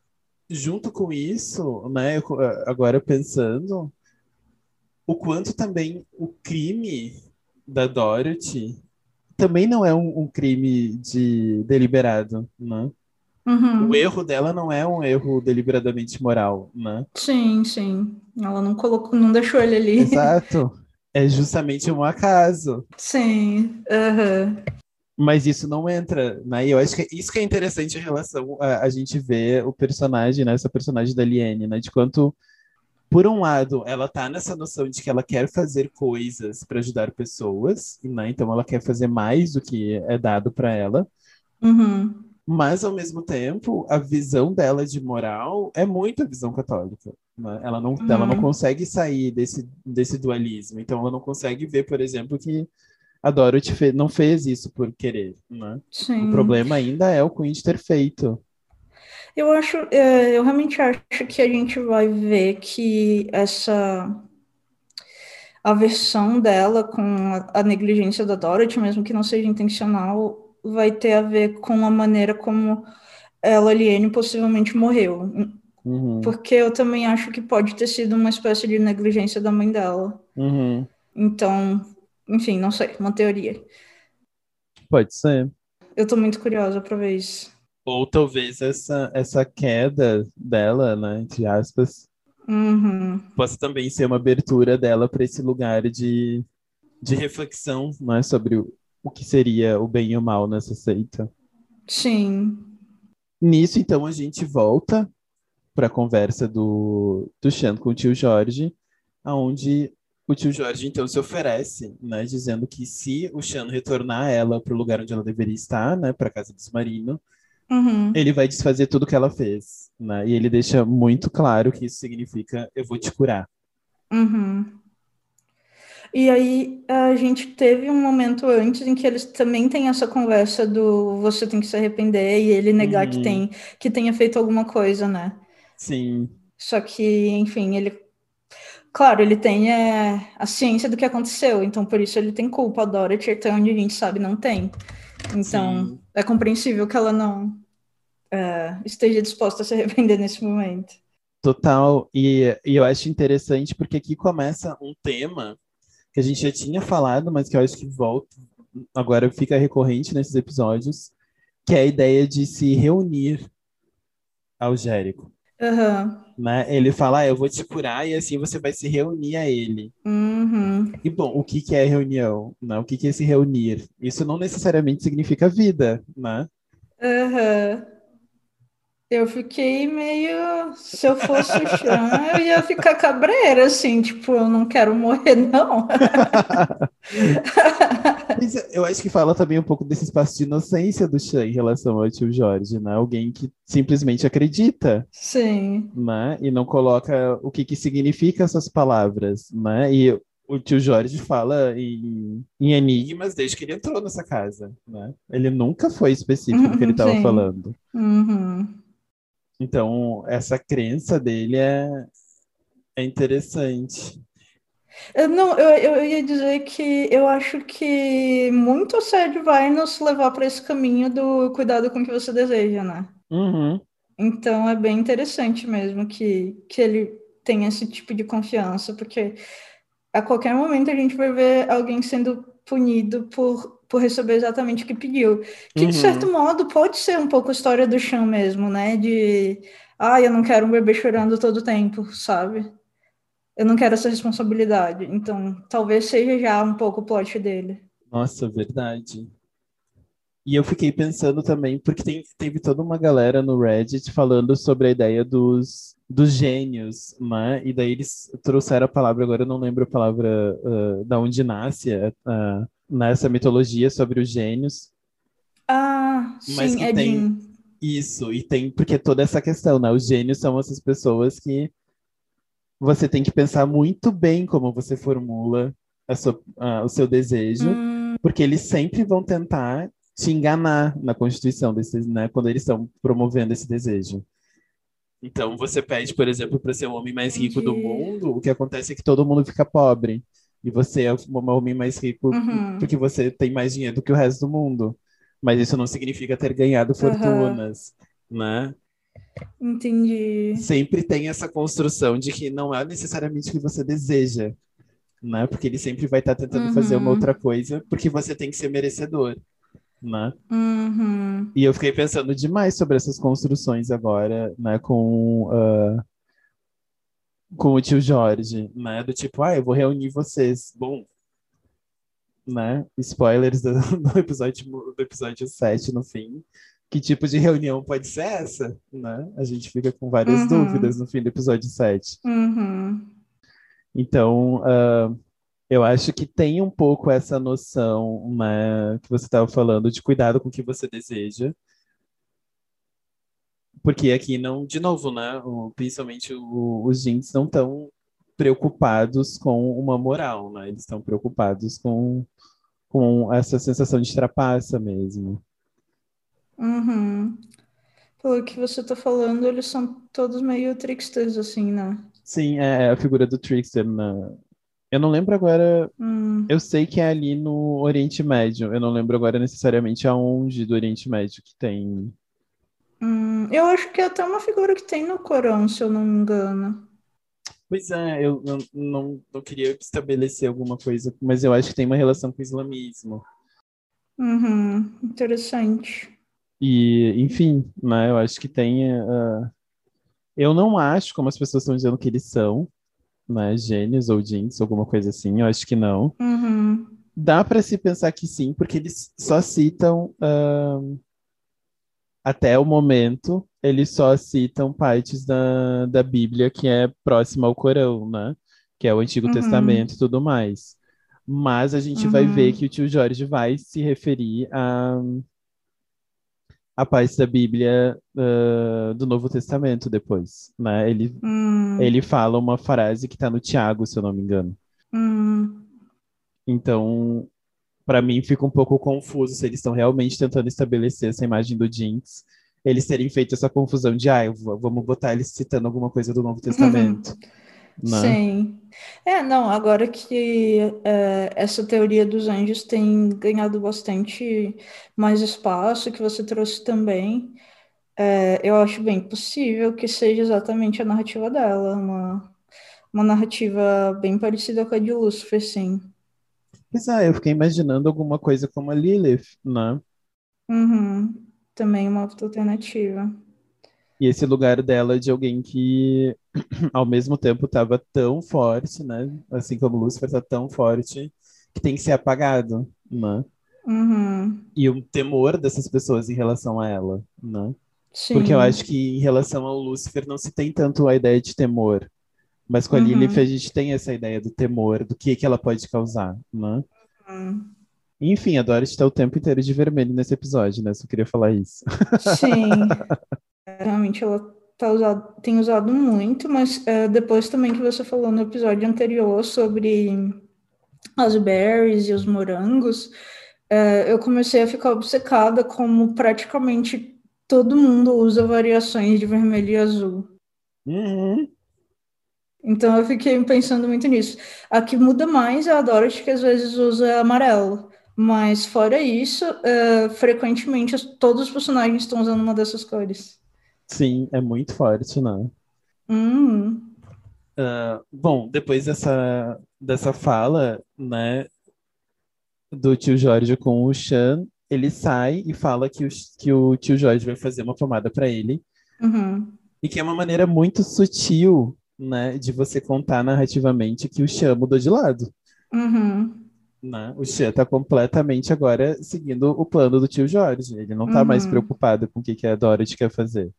junto com isso, né, agora pensando, o quanto também o crime da Dorothy também não é um, um crime de deliberado, né? Uhum. O erro dela não é um erro deliberadamente moral, né? Sim, sim. Ela não colocou, não deixou ele ali. Exato. É justamente um acaso. Sim. Uhum. Mas isso não entra, né? E eu acho que isso que é interessante em relação a, a gente ver o personagem, né? Essa personagem da Liane, né? De quanto por um lado, ela tá nessa noção de que ela quer fazer coisas para ajudar pessoas, né? Então ela quer fazer mais do que é dado para ela. Uhum. Mas ao mesmo tempo, a visão dela de moral é muito a visão católica. Né? Ela não, uhum. ela não consegue sair desse, desse dualismo. Então ela não consegue ver, por exemplo, que a Dorothy fe não fez isso por querer. Né? Sim. O problema ainda é o Queen ter feito. Eu acho, é, eu realmente acho que a gente vai ver que essa a versão dela com a, a negligência da Dorothy, mesmo que não seja intencional, vai ter a ver com a maneira como ela, Liane, possivelmente morreu. Uhum. Porque eu também acho que pode ter sido uma espécie de negligência da mãe dela. Uhum. Então, enfim, não sei, uma teoria. Pode ser. Eu tô muito curiosa para ver isso. Ou talvez essa, essa queda dela, né, entre aspas, uhum. possa também ser uma abertura dela para esse lugar de, de reflexão né, sobre o, o que seria o bem e o mal nessa seita. Sim. Nisso, então, a gente volta para a conversa do, do Xan com o tio Jorge, aonde o tio Jorge, então, se oferece, né, dizendo que se o Xan retornar ela para o lugar onde ela deveria estar, né, para a casa dos Marino, Uhum. Ele vai desfazer tudo que ela fez, né? E ele deixa muito claro que isso significa eu vou te curar. Uhum. E aí a gente teve um momento antes em que eles também têm essa conversa do você tem que se arrepender e ele negar uhum. que tem que tenha feito alguma coisa, né? Sim. Só que, enfim, ele claro, ele tem é, a ciência do que aconteceu, então por isso ele tem culpa. A Dorothy, até onde a gente sabe, não tem. Então, Sim. é compreensível que ela não uh, esteja disposta a se arrepender nesse momento. Total, e, e eu acho interessante porque aqui começa um tema que a gente já tinha falado, mas que eu acho que volta, agora fica recorrente nesses episódios, que é a ideia de se reunir ao Jérico. Uhum. Né? Ele fala, ah, eu vou te curar e assim você vai se reunir a ele. Uhum. E bom, o que, que é reunião? Né? O que, que é se reunir? Isso não necessariamente significa vida, né? Uhum. Eu fiquei meio. Se eu fosse o Chan, eu ia ficar cabreira, assim, tipo, eu não quero morrer, não. eu acho que fala também um pouco desse espaço de inocência do Chan em relação ao tio Jorge, né? Alguém que simplesmente acredita. Sim. Né? E não coloca o que, que significa essas palavras, né? E o tio Jorge fala em, em enigmas desde que ele entrou nessa casa, né? Ele nunca foi específico no que ele estava falando. Uhum. Então, essa crença dele é, é interessante. Eu, não, eu, eu ia dizer que eu acho que muito assédio vai nos levar para esse caminho do cuidado com o que você deseja, né? Uhum. Então é bem interessante mesmo que, que ele tenha esse tipo de confiança, porque a qualquer momento a gente vai ver alguém sendo punido por por receber exatamente o que pediu. Que, uhum. de certo modo, pode ser um pouco a história do chão mesmo, né? De, ah, eu não quero um bebê chorando todo o tempo, sabe? Eu não quero essa responsabilidade. Então, talvez seja já um pouco o plot dele. Nossa, verdade. E eu fiquei pensando também, porque tem, teve toda uma galera no Reddit falando sobre a ideia dos, dos gênios, né? E daí eles trouxeram a palavra, agora eu não lembro a palavra uh, da onde nasce, uh, nessa mitologia sobre os gênios. Ah, sim, mas que tem, Isso, e tem, porque toda essa questão, né? Os gênios são essas pessoas que você tem que pensar muito bem como você formula sua, o seu desejo, hum. porque eles sempre vão tentar te enganar na constituição desses, né? Quando eles estão promovendo esse desejo. Então, você pede, por exemplo, para ser o homem mais rico do mundo, o que acontece é que todo mundo fica pobre. E você é o homem mais rico uhum. porque você tem mais dinheiro do que o resto do mundo. Mas isso não significa ter ganhado fortunas, uhum. né? Entendi. Sempre tem essa construção de que não é necessariamente o que você deseja, né? Porque ele sempre vai estar tá tentando uhum. fazer uma uhum. outra coisa, porque você tem que ser merecedor, né? Uhum. E eu fiquei pensando demais sobre essas construções agora, né? Com uh, com o tio Jorge, né? Do tipo, ah, eu vou reunir vocês. Bom, né? Spoilers do, do episódio do episódio 7 no fim. Que tipo de reunião pode ser essa, né? A gente fica com várias uhum. dúvidas no fim do episódio 7. Uhum. Então, uh, eu acho que tem um pouco essa noção, né, que você estava falando, de cuidado com o que você deseja porque aqui não, de novo, né? O, principalmente o, os jeans não estão preocupados com uma moral, né? Eles estão preocupados com, com essa sensação de trapaça mesmo. Uhum. Pelo que você está falando, eles são todos meio tricksters, assim, né? Sim, é, é a figura do trickster na... Eu não lembro agora. Hum. Eu sei que é ali no Oriente Médio. Eu não lembro agora necessariamente aonde do Oriente Médio que tem Hum, eu acho que é até uma figura que tem no Corão, se eu não me engano. Pois é, eu não, não, não queria estabelecer alguma coisa, mas eu acho que tem uma relação com o islamismo. Uhum, interessante. E, enfim, né, eu acho que tem. Uh, eu não acho, como as pessoas estão dizendo que eles são, né, gênios ou jeans, alguma coisa assim, eu acho que não. Uhum. Dá para se pensar que sim, porque eles só citam. Uh, até o momento, eles só citam partes da, da Bíblia que é próxima ao Corão, né? Que é o Antigo uhum. Testamento e tudo mais. Mas a gente uhum. vai ver que o tio Jorge vai se referir a, a parte da Bíblia uh, do Novo Testamento depois, né? Ele, uhum. ele fala uma frase que está no Tiago, se eu não me engano. Hum. Então, para mim fica um pouco confuso se eles estão realmente tentando estabelecer essa imagem do Jinx, eles terem feito essa confusão de, ah, vamos botar eles citando alguma coisa do Novo Testamento. Né? Sim. É, não, agora que é, essa teoria dos anjos tem ganhado bastante mais espaço, que você trouxe também, é, eu acho bem possível que seja exatamente a narrativa dela, uma, uma narrativa bem parecida com a de Lúcifer, sim. Pois é, eu fiquei imaginando alguma coisa como a Lilith, né? Uhum. Também uma alternativa. E esse lugar dela de alguém que, ao mesmo tempo, estava tão forte, né? Assim como Lúcifer está tão forte, que tem que ser apagado, né? Uhum. E o temor dessas pessoas em relação a ela, né? Sim. Porque eu acho que em relação ao Lúcifer não se tem tanto a ideia de temor. Mas com a uhum. Lilith a gente tem essa ideia do temor, do que, que ela pode causar, né? Uhum. Enfim, a Doris está o tempo inteiro de vermelho nesse episódio, né? Só queria falar isso. Sim. Realmente ela tá usado, tem usado muito, mas é, depois também que você falou no episódio anterior sobre as berries e os morangos, é, eu comecei a ficar obcecada como praticamente todo mundo usa variações de vermelho e azul. Uhum. Então eu fiquei pensando muito nisso. A que muda mais é a Dorothy, que às vezes usa amarelo. Mas fora isso, uh, frequentemente todos os personagens estão usando uma dessas cores. Sim, é muito forte, né? Hum. Uh, bom, depois dessa, dessa fala, né, do tio Jorge com o Chan, ele sai e fala que o, que o tio Jorge vai fazer uma pomada para ele. Uhum. E que é uma maneira muito sutil né, de você contar narrativamente que o Xan mudou de lado. Uhum. Né? O Xan tá completamente agora seguindo o plano do tio Jorge. Ele não tá uhum. mais preocupado com o que, que a Dorothy quer fazer.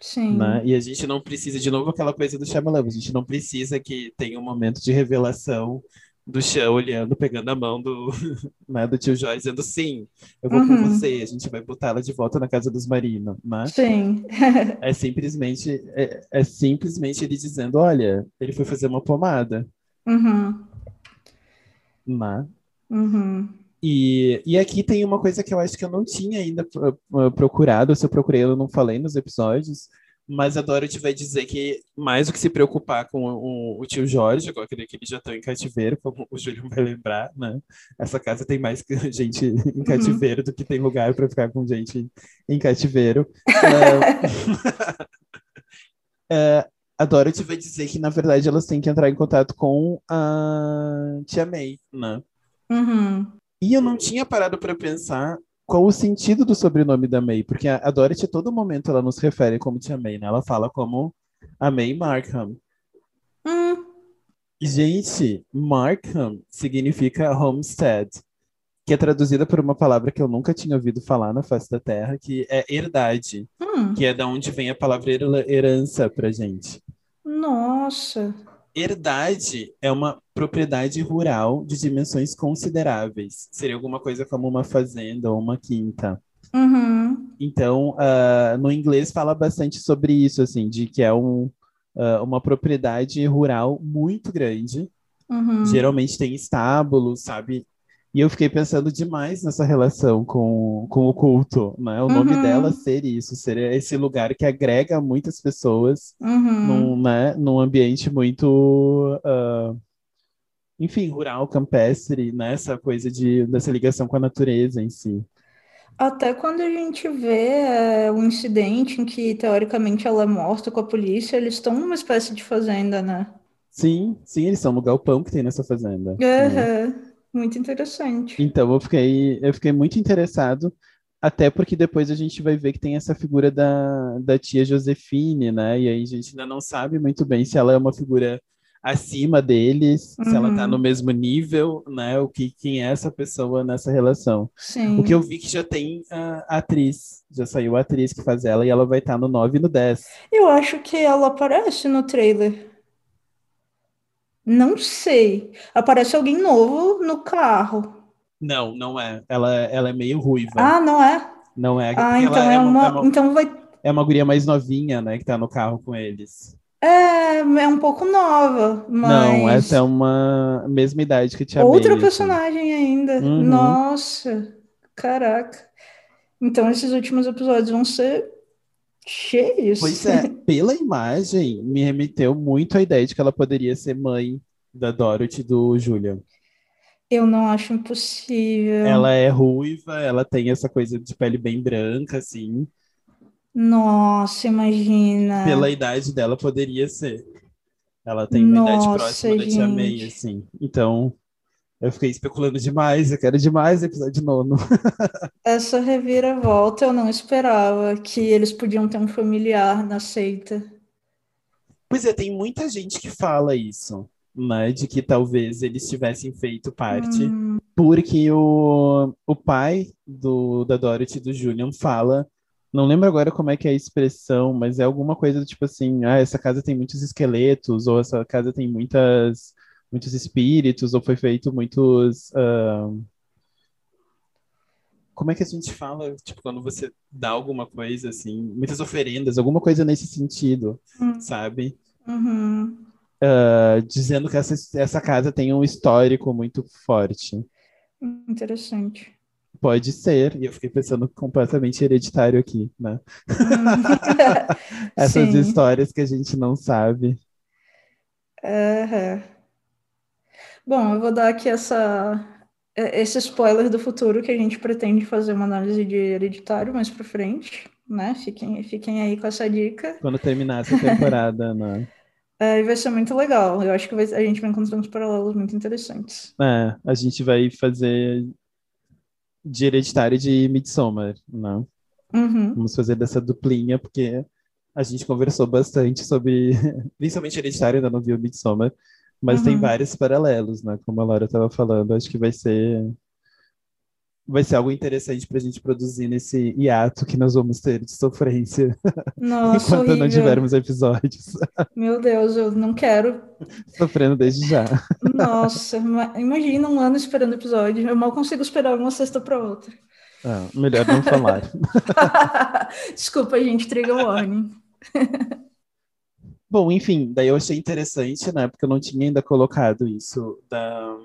Sim. Né? E a gente não precisa, de novo, aquela coisa do Shyamalan. A gente não precisa que tenha um momento de revelação do chão, olhando, pegando a mão do, né, do tio Jorge, dizendo sim, eu vou com Uhum. você, a gente vai botar ela de volta na casa dos Marino, né? Sim. É simplesmente, é, é simplesmente ele dizendo, olha, ele foi fazer uma pomada, Uhum. né? Uhum. E, e aqui tem uma coisa que eu acho que eu não tinha ainda pro- uh, procurado, se eu procurei eu não falei nos episódios, mas a Dorothy vai dizer que mais do que se preocupar com o, o tio Jorge, agora que ele que eles já estão em cativeiro, como o Júlio vai lembrar, né? Essa casa tem mais gente em cativeiro do que tem lugar para ficar com gente em cativeiro. É, é, a Dorothy vai dizer que, na verdade, elas têm que entrar em contato com a Tia May, né? Uhum. E eu não tinha parado para pensar qual o sentido do sobrenome da May, porque a Dorothy, a todo momento, ela nos refere como Tia May, né? Ela fala como a May Markham. Hum. Gente, Markham significa homestead, que é traduzida por uma palavra que eu nunca tinha ouvido falar na face da Terra, que é herdade, Hum. que é da onde vem a palavra her- herança pra gente. Nossa. Herdade é uma propriedade rural de dimensões consideráveis. Seria alguma coisa como uma fazenda ou uma quinta. Uhum. Então, ah, no inglês fala bastante sobre isso, assim, de que é um, ah, uma propriedade rural muito grande. Uhum. Geralmente tem estábulos, sabe? E eu fiquei pensando demais nessa relação com, com o culto, né? O nome Uhum. dela ser isso, ser esse lugar que agrega muitas pessoas Uhum. num, né, num ambiente muito, ah, enfim, rural, campestre, né? Essa coisa de, dessa ligação com a natureza em si. Até quando a gente vê é, um incidente em que, teoricamente, ela é morta com a polícia, eles estão numa espécie de fazenda, né? Sim, sim, eles são no galpão que tem nessa fazenda. né? Aham. Muito interessante. Então eu fiquei, eu fiquei muito interessado, até porque depois a gente vai ver que tem essa figura da, da tia Josefine, né? E aí a gente ainda não sabe muito bem se ela é uma figura acima deles, se ela tá Uhum. no mesmo nível, né? O que, quem é essa pessoa nessa relação. Sim. O que eu vi que já tem a atriz, já saiu a atriz que faz ela e ela vai estar no 9 e no 10. Eu acho que ela aparece no trailer. Não sei. Aparece alguém novo no carro. Não, não é. Ela, ela é meio ruiva. Ah, não é? Não é. Ah, então é é uma, é uma, Então vai. é uma guria mais novinha, né? Que tá no carro com eles. É, é um pouco nova, Não, mas. essa é uma mesma idade que Tia Outra May, assim. personagem ainda. Uhum. Nossa, caraca. Então esses últimos episódios vão ser cheios. Pois é, pela imagem, me remeteu muito à ideia de que ela poderia ser mãe da Dorothy do Julian. Eu não acho impossível. Ela é ruiva, ela tem essa coisa de pele bem branca, assim. Nossa, imagina. Pela idade dela, poderia ser. Ela tem uma idade Nossa, próxima da Tia May, gente. assim. Então, eu fiquei especulando demais, eu quero demais o episódio nono. Essa reviravolta eu não esperava que eles podiam ter um familiar na seita. Pois é, tem muita gente que fala isso, né? De que talvez eles tivessem feito parte, Hum, porque o, o pai do, da Dorothy do Julian fala, não lembro agora como é que é a expressão, mas é alguma coisa do tipo assim, ah, essa casa tem muitos esqueletos, ou essa casa tem muitas, muitos espíritos, ou foi feito muitos. ah, Como é que a gente fala, tipo, quando você dá alguma coisa assim, muitas oferendas, alguma coisa nesse sentido, Hum. sabe? uhum. Ah, dizendo que essa, essa casa tem um histórico muito forte. Interessante. Pode ser, e eu fiquei pensando completamente hereditário aqui, né? Hum. Essas Sim. histórias que a gente não sabe. Aham. Bom, eu vou dar aqui essa, esse spoiler do futuro que a gente pretende fazer uma análise de hereditário mais pra frente, né? Fiquem, fiquem aí com essa dica. Quando terminar essa temporada, né? É, vai ser muito legal. Eu acho que vai- a gente vai encontrar uns paralelos muito interessantes. É, a gente vai fazer de hereditário de Midsommar, né? Uhum. Vamos fazer dessa duplinha, porque a gente conversou bastante sobre, principalmente hereditário, ainda não viu Midsommar, mas tem Uhum. vários paralelos, né? Como a Laura estava falando, acho que vai ser vai ser algo interessante para a gente produzir nesse hiato que nós vamos ter de sofrência Nossa, enquanto horrível. não tivermos episódios. Meu Deus, eu não quero. Sofrendo desde já. Nossa, ima- imagina um ano esperando episódio. Eu mal consigo esperar uma sexta para outra. Ah, melhor não falar. Desculpa, gente, trigger warning. Bom, enfim, daí eu achei interessante, né? Porque eu não tinha ainda colocado isso da,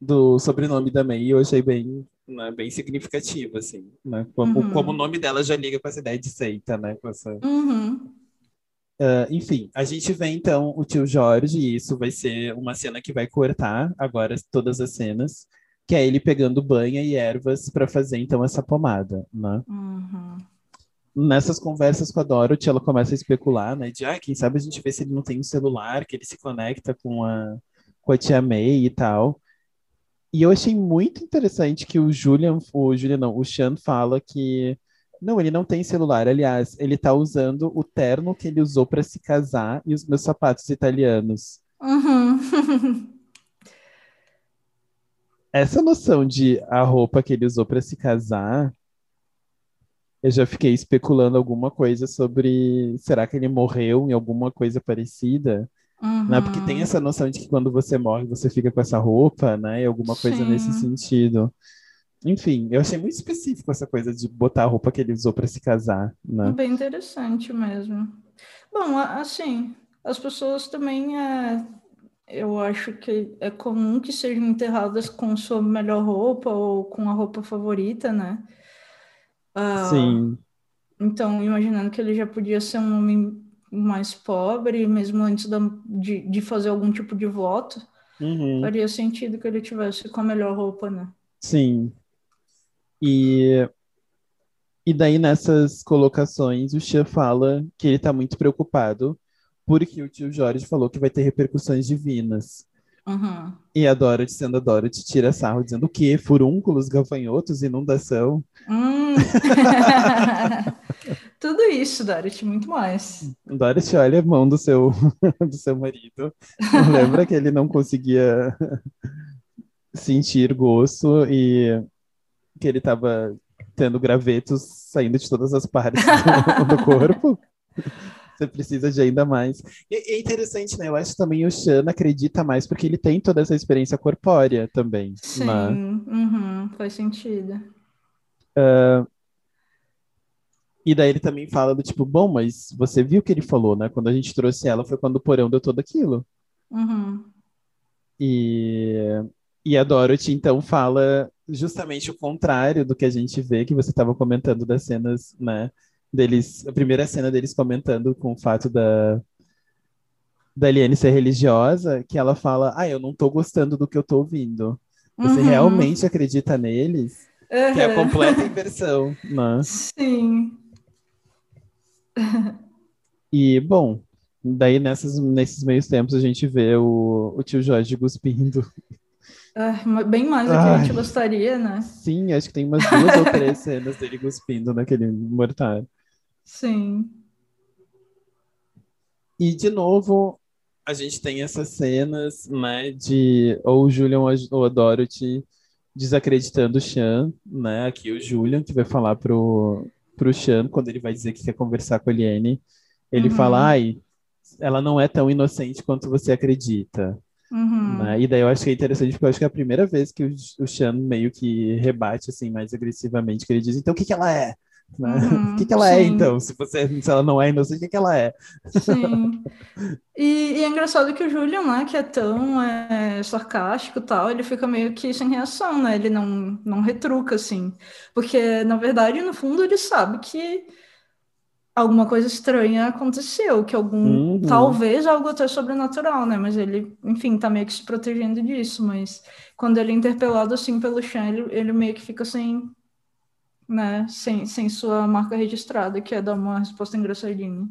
do sobrenome da May, eu achei bem, né, bem significativo, assim, né? Como, Uhum. como o nome dela já liga com essa ideia de seita, né? Com essa... Uhum. Ah, enfim, a gente vê então o tio Jorge, e isso vai ser uma cena que vai cortar agora todas as cenas, que é ele pegando banha e ervas para fazer então essa pomada, né? Uhum. Nessas conversas com a Dorothy, ela começa a especular, né? De, ah, quem sabe a gente vê se ele não tem um celular, que ele se conecta com a, com a tia May e tal. E eu achei muito interessante que o Julian, o Julian não, o Sean fala que não, ele não tem celular. Aliás, ele tá usando o terno que ele usou para se casar e os meus sapatos italianos. Uhum. Essa noção de a roupa que ele usou para se casar, eu já fiquei especulando alguma coisa sobre será que ele morreu em alguma coisa parecida, né? Porque tem Uhum. essa noção de que quando você morre você fica com essa roupa, né? E alguma coisa nesse Sim. sentido. Enfim, eu achei muito específico essa coisa de botar a roupa que ele usou para se casar, né? Bem interessante mesmo. Bom, assim, as pessoas também, é, eu acho que é comum que sejam enterradas com sua melhor roupa ou com a roupa favorita, né? Ah, Sim, então, imaginando que ele já podia ser um homem mais pobre, mesmo antes da- de, de fazer algum tipo de voto, uhum, faria sentido que ele tivesse com a melhor roupa, né? sim. E E daí, nessas colocações, o Xia fala que ele tá muito preocupado porque o tio Jorge falou que vai ter repercussões divinas. Uhum. E a Dorothy, sendo a Dorothy, tira sarro dizendo o quê? Furúnculos, gafanhotos, inundação. Hum. Tudo isso, Dorothy, muito mais. Dorothy olha a mão do seu, do seu marido. Lembra que ele não conseguia sentir gosto e que ele tava tendo gravetos saindo de todas as partes do, do corpo? Você precisa de ainda mais. E é interessante, né? Eu acho que também o Shan acredita mais porque ele tem toda essa experiência corpórea também. Sim, né? uhum, faz sentido. E daí ele também fala do tipo, bom, mas você viu o que ele falou, né? Quando a gente trouxe ela foi quando o porão deu todo aquilo. Uhum. E, e a Dorothy, então, fala justamente o contrário do que a gente vê, que você estava comentando das cenas, né? Deles, a primeira cena deles comentando com o fato da, da Eliane ser religiosa, que ela fala, ah, eu não tô gostando do que eu tô ouvindo. Você Uhum. realmente acredita neles? Que é a Uhum. completa inversão, né? Sim. E, bom, daí nessas, nesses meios tempos a gente vê o, o tio Jorge cuspindo. Ah, bem mais do que a gente gostaria, né? Sim, acho que tem umas duas ou três cenas dele cuspindo naquele mortário. Sim. E, de novo, a gente tem essas cenas, né, de ou o Julian ou a, ou a Dorothy desacreditando o Sean, né? Aqui o Julian que vai falar pro, pro Sean quando ele vai dizer que quer conversar com a Eliane. Ele Uhum. fala, ai, ela não é tão inocente quanto você acredita. Uhum. né? E daí eu acho que é interessante, porque eu acho que é a primeira vez que o, o Sean meio que rebate assim mais agressivamente, que ele diz, então o que que ela é? Né? Uhum, O que que ela é, sim. então? Se, você, se ela não é inocente, o que que ela é? Sim. E, e é engraçado que o Julian, né, que é tão é, sarcástico e tal, ele fica meio que sem reação, né? Ele não, não retruca, assim. Porque, na verdade, no fundo, ele sabe que alguma coisa estranha aconteceu, que algum, Uhum. talvez algo até sobrenatural, né? Mas ele, enfim, tá meio que se protegendo disso. Mas quando ele é interpelado, assim, pelo Chan, ele, ele meio que fica sem, né, sem, sem sua marca registrada, que é dar uma resposta engraçadinha.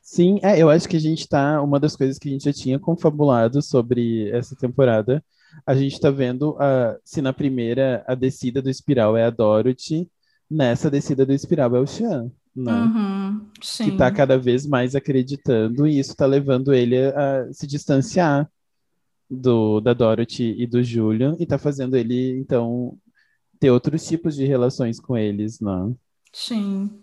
Sim, é, eu acho que a gente tá. Uma das coisas que a gente já tinha confabulado sobre essa temporada, a gente tá vendo a, se na primeira a descida do espiral é a Dorothy, nessa descida do espiral é o Sean, né? Uhum, que tá cada vez mais acreditando, e isso tá levando ele a, se distanciar do, da Dorothy e do Julian, e tá fazendo ele, então, ter outros tipos de relações com eles, não? Sim.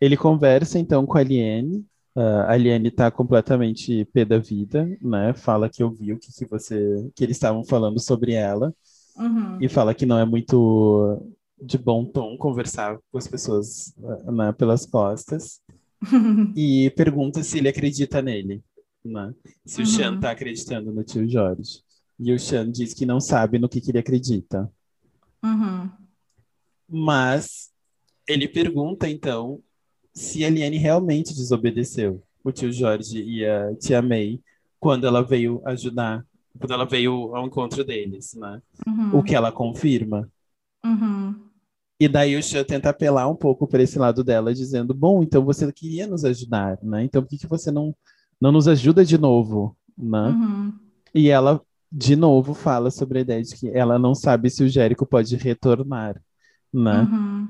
Ele conversa então com a Aliene. Uh, a Aliene tá completamente pé da vida, né? Fala que ouviu que, que você que eles estavam falando sobre ela Uhum. e fala que não é muito de bom tom conversar com as pessoas né, pelas costas e pergunta se ele acredita nele, né? Se o Uhum. Sean tá acreditando no tio Jorge. E o Sean diz que não sabe no que, que ele acredita. Uhum. Mas ele pergunta, então, se a Liane realmente desobedeceu o tio Jorge e a tia May quando ela veio ajudar, quando ela veio ao encontro deles, né? Uhum. O que ela confirma. Uhum. E daí o Sean tenta apelar um pouco para esse lado dela, dizendo: Bom, então você queria nos ajudar, né? Então por que, que você não, não nos ajuda de novo, né? Uhum. E ela, de novo, fala sobre a ideia de que ela não sabe se o Jérico pode retornar, né? Uhum.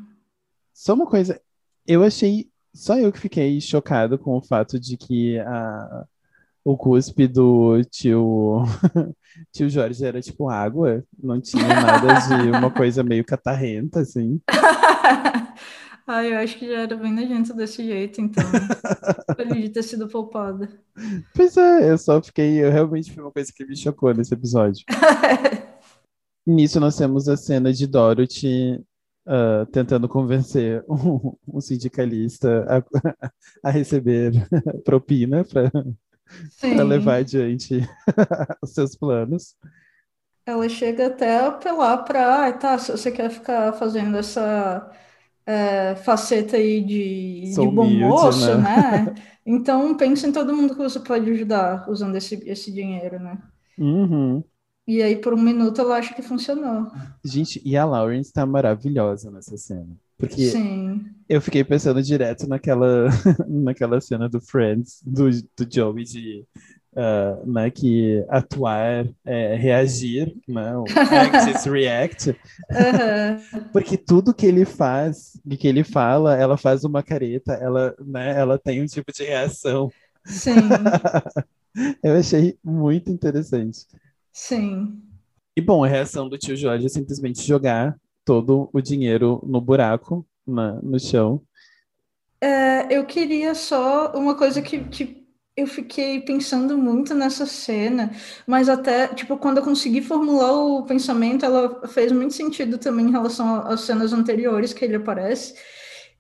Só uma coisa, eu achei, só eu que fiquei chocado com o fato de que a, o cuspe do tio, tio Jorge era tipo água, não tinha nada de uma coisa meio catarrenta, assim. Ai, eu acho que já era bem nojento desse jeito, então. Feliz de ter sido poupada. Pois é, eu só fiquei, eu realmente foi uma coisa que me chocou nesse episódio. Nisso nós temos a cena de Dorothy ah, tentando convencer um, um sindicalista a, a receber propina para levar adiante os seus planos. Ela chega até a apelar para, ah, tá, se você quer ficar fazendo essa é, faceta aí de, Sou de bom humilde, moço, né? né? Então pensa em todo mundo que você pode ajudar usando esse, esse dinheiro, né? Uhum. E aí, por um minuto, ela acha que funcionou. Gente, e a Lawrence tá maravilhosa nessa cena. Porque Sim. eu fiquei pensando direto naquela, naquela cena do Friends, do, do Joey, de ah, né, que atuar é reagir, né? O act is react. Porque tudo que ele faz, e que ele fala, ela faz uma careta, ela, né, ela tem um tipo de reação. Sim, Eu achei muito interessante. sim. E bom, a reação do tio Jorge é simplesmente jogar todo o dinheiro no buraco, na, no chão. É, eu queria só uma coisa que, que eu fiquei pensando muito nessa cena, mas até, tipo, quando eu consegui formular o pensamento, ela fez muito sentido também em relação às cenas anteriores que ele aparece,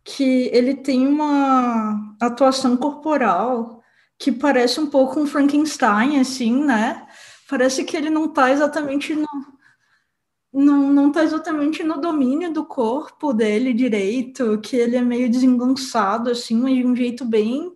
que ele tem uma atuação corporal que parece um pouco um Frankenstein, assim, né? Parece que ele não tá exatamente no, não, não tá exatamente no domínio do corpo dele direito, que ele é meio desengonçado, assim, mas de um jeito bem,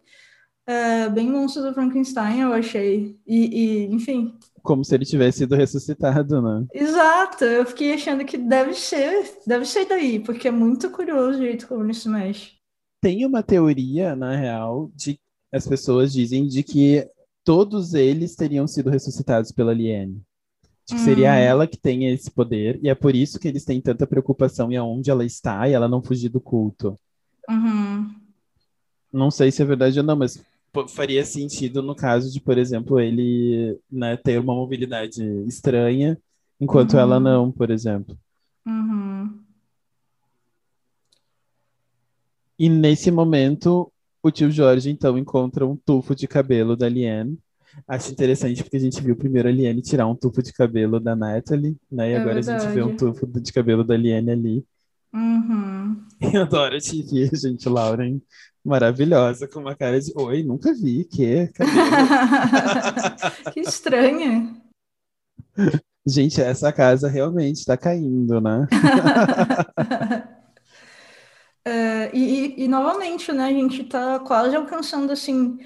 é, bem monstro do Frankenstein, eu achei. E, e, enfim, Como se ele tivesse sido ressuscitado, né? exato, eu fiquei achando que deve ser, deve ser daí, porque é muito curioso o jeito como ele se mexe. Tem uma teoria, na real, de as pessoas dizem de que todos eles teriam sido ressuscitados pela Liane. De que seria Hum. ela que tem esse poder, e é por isso que eles têm tanta preocupação em aonde ela está e ela não fugir do culto. Uhum, Não sei se é verdade ou não, mas faria sentido no caso de, por exemplo, ele né, ter uma mobilidade estranha, enquanto Uhum. ela não, por exemplo. uhum. E nesse momento, o tio Jorge, então, encontra um tufo de cabelo da Liane. Acho interessante porque a gente viu primeiro a Liane tirar um tufo de cabelo da Natalie, né? E É agora a gente vê um tufo de cabelo da Liane ali. Uhum. Eu adoro te ver, gente, Lauren, maravilhosa, com uma cara de Oi, nunca vi, que que estranha. Gente, essa casa realmente tá caindo, né? É, e, e- novamente, né, a gente tá quase alcançando assim.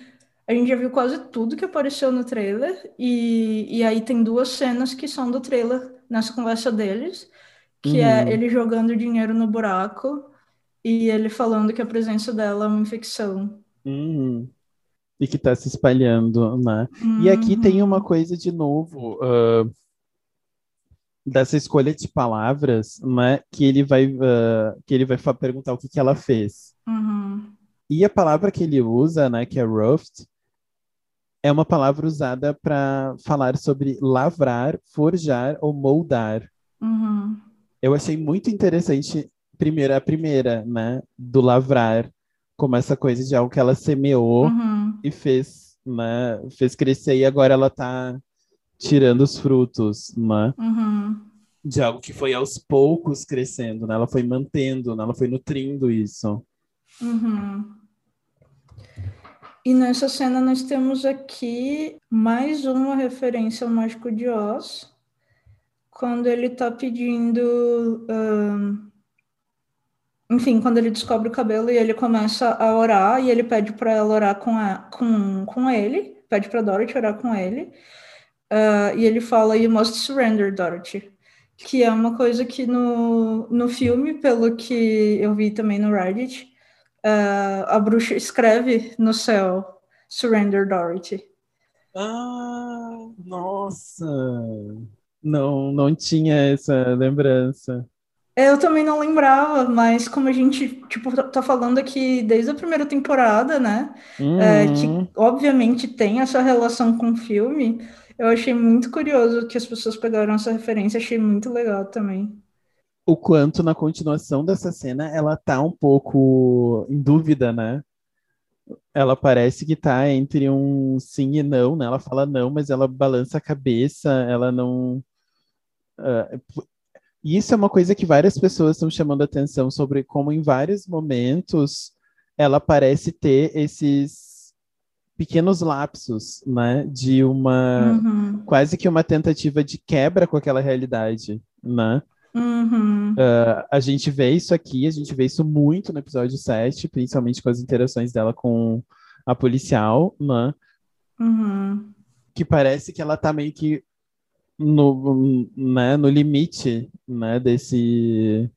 A gente já viu quase tudo que apareceu no trailer, e, e aí tem duas cenas que são do trailer nessa conversa deles, que é Uhum. ele jogando dinheiro no buraco e ele falando que a presença dela é uma infecção. Uhum. E que tá se espalhando, né? E aqui tem uma Uhum. coisa de novo, ah, dessa escolha de palavras, né? Que ele vai, ah, que ele vai perguntar o que que ela fez. Uhum. E a palavra que ele usa, né? Que é roughed, é uma palavra usada para falar sobre lavrar, forjar ou moldar. Uhum. Eu achei muito interessante, primeiro, a primeira, né? Do lavrar, como essa coisa de algo que ela semeou Uhum. e fez, né? Fez crescer e agora ela tá tirando os frutos, né? Uhum. De algo que foi aos poucos crescendo, né? Ela foi mantendo, né? Ela foi nutrindo isso. Uhum. E nessa cena nós temos aqui mais uma referência ao Mágico de Oz, quando ele tá pedindo. ahn, enfim, quando ele descobre o cabelo e ele começa a orar, e ele pede para ela orar com, a, com, com ele, pede para Dorothy orar com ele, ah, e ele fala: You must surrender, Dorothy. Que é uma coisa que no, no filme, pelo que eu vi também no Reddit, ah, a bruxa escreve no céu Surrender Dorothy. Ah, nossa! Não, não tinha essa lembrança. Eu também não lembrava, mas como a gente tipo, tá- tá falando aqui desde a primeira temporada, né? é, que Uhum. obviamente tem essa relação com o filme, eu achei muito curioso que as pessoas pegaram essa referência, achei muito legal também. O quanto na continuação dessa cena ela tá um pouco em dúvida, né? Ela parece que tá entre um sim e não, né? Ela fala não, mas ela balança a cabeça, ela não. Ah, E isso é uma coisa que várias pessoas estão chamando atenção sobre como em vários momentos ela parece ter esses pequenos lapsos, né? De uma Uhum, quase que uma tentativa de quebra com aquela realidade, né? uhum, A gente vê isso aqui, a gente vê isso muito no episódio 7, principalmente com as interações dela com a policial, né? uhum, Que parece que ela tá meio que no, né, no limite, né, desse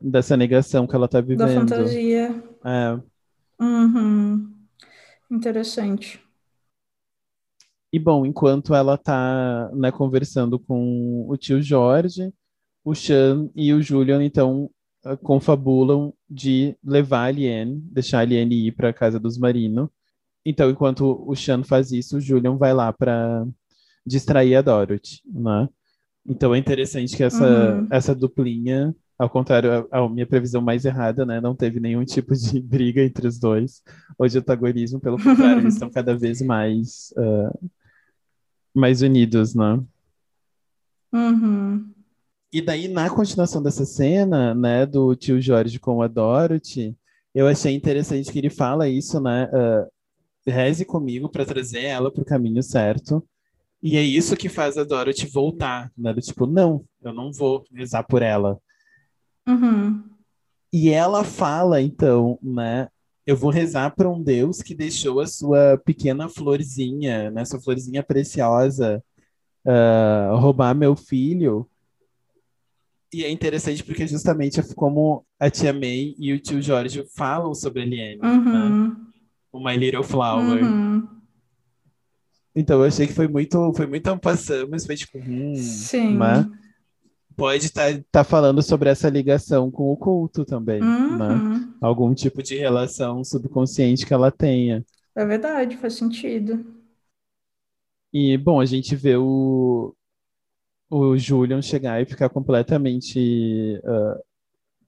dessa negação que ela tá da vivendo. fantasia. É. Uhum. Interessante. E bom, enquanto ela tá, né, conversando com o tio Jorge, o Sean e o Julian então ah, confabulam de levar a Aliene, deixar a Aliene ir para casa dos Marino. Então, enquanto o Sean faz isso, o Julian vai lá para distrair a Dorothy, né? Então é interessante que essa Uhum. essa duplinha, ao contrário, a, a minha previsão mais errada, né, não teve nenhum tipo de briga entre os dois, ou de antagonismo, pelo contrário, eles estão cada vez mais ah, mais unidos, né? Uhum. E daí, na continuação dessa cena, né, do tio Jorge com a Dorothy, eu achei interessante que ele fala isso, né? ah, reze comigo para trazer ela para o caminho certo. E é isso que faz a Dorothy voltar, né? Tipo, não, eu não vou rezar por ela. Uhum. E ela fala, então, né? Eu vou rezar para um Deus que deixou a sua pequena florzinha, né? Sua florzinha preciosa, ah, roubar meu filho. E é interessante porque justamente é como a tia May e o tio Jorge falam sobre a Eliane, né? Uhum. O My Little Flower. Uhum. Então eu achei que foi muito, foi muito ampassando, mas foi tipo, hum, Sim. né? Pode estar tá falando sobre essa ligação com o culto também, né? Uhum. Algum tipo de relação subconsciente que ela tenha. É verdade, faz sentido. E, bom, a gente vê o, o Julian chegar e ficar completamente ah,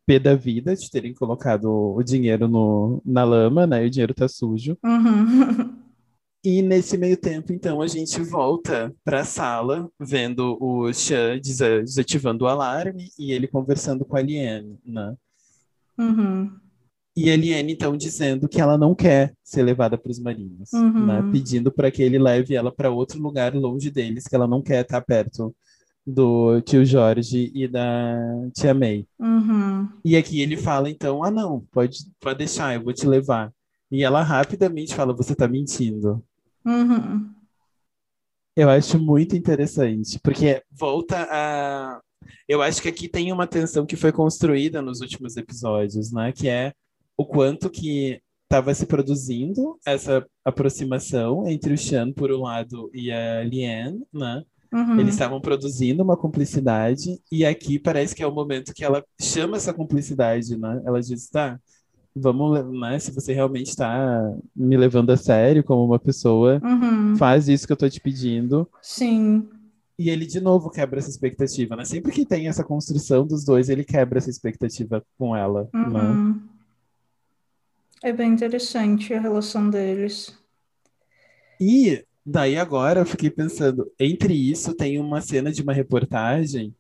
pé da vida de terem colocado o dinheiro no, na lama, né? E o dinheiro tá sujo. Uhum. E nesse meio tempo, então, a gente volta para a sala, vendo o desa- desativando o alarme e ele conversando com a Liane, né? Uhum. E a Liane, então, dizendo que ela não quer ser levada para os marinhos, Uhum. né? Pedindo para que ele leve ela para outro lugar longe deles, que ela não quer estar perto do tio Jorge e da tia May. Uhum. E aqui ele fala, então, ah, não, pode, pode deixar, eu vou te levar. E ela rapidamente fala, você tá mentindo. Uhum. Eu acho muito interessante, porque volta a. Eu acho que aqui tem uma tensão que foi construída nos últimos episódios, né? Que é o quanto que estava se produzindo essa aproximação entre o Sean, por um lado, e a Liane, né? Uhum. Eles estavam produzindo uma cumplicidade, e aqui parece que é o momento que ela chama essa cumplicidade, né? Ela diz, tá, vamos, né? Se você realmente está me levando a sério como uma pessoa, Uhum. faz isso que eu tô te pedindo. Sim. E ele de novo quebra essa expectativa, né? Sempre que tem essa construção dos dois, ele quebra essa expectativa com ela, né? Uhum. É bem interessante a relação deles. E daí agora eu fiquei pensando, entre isso tem uma cena de uma reportagem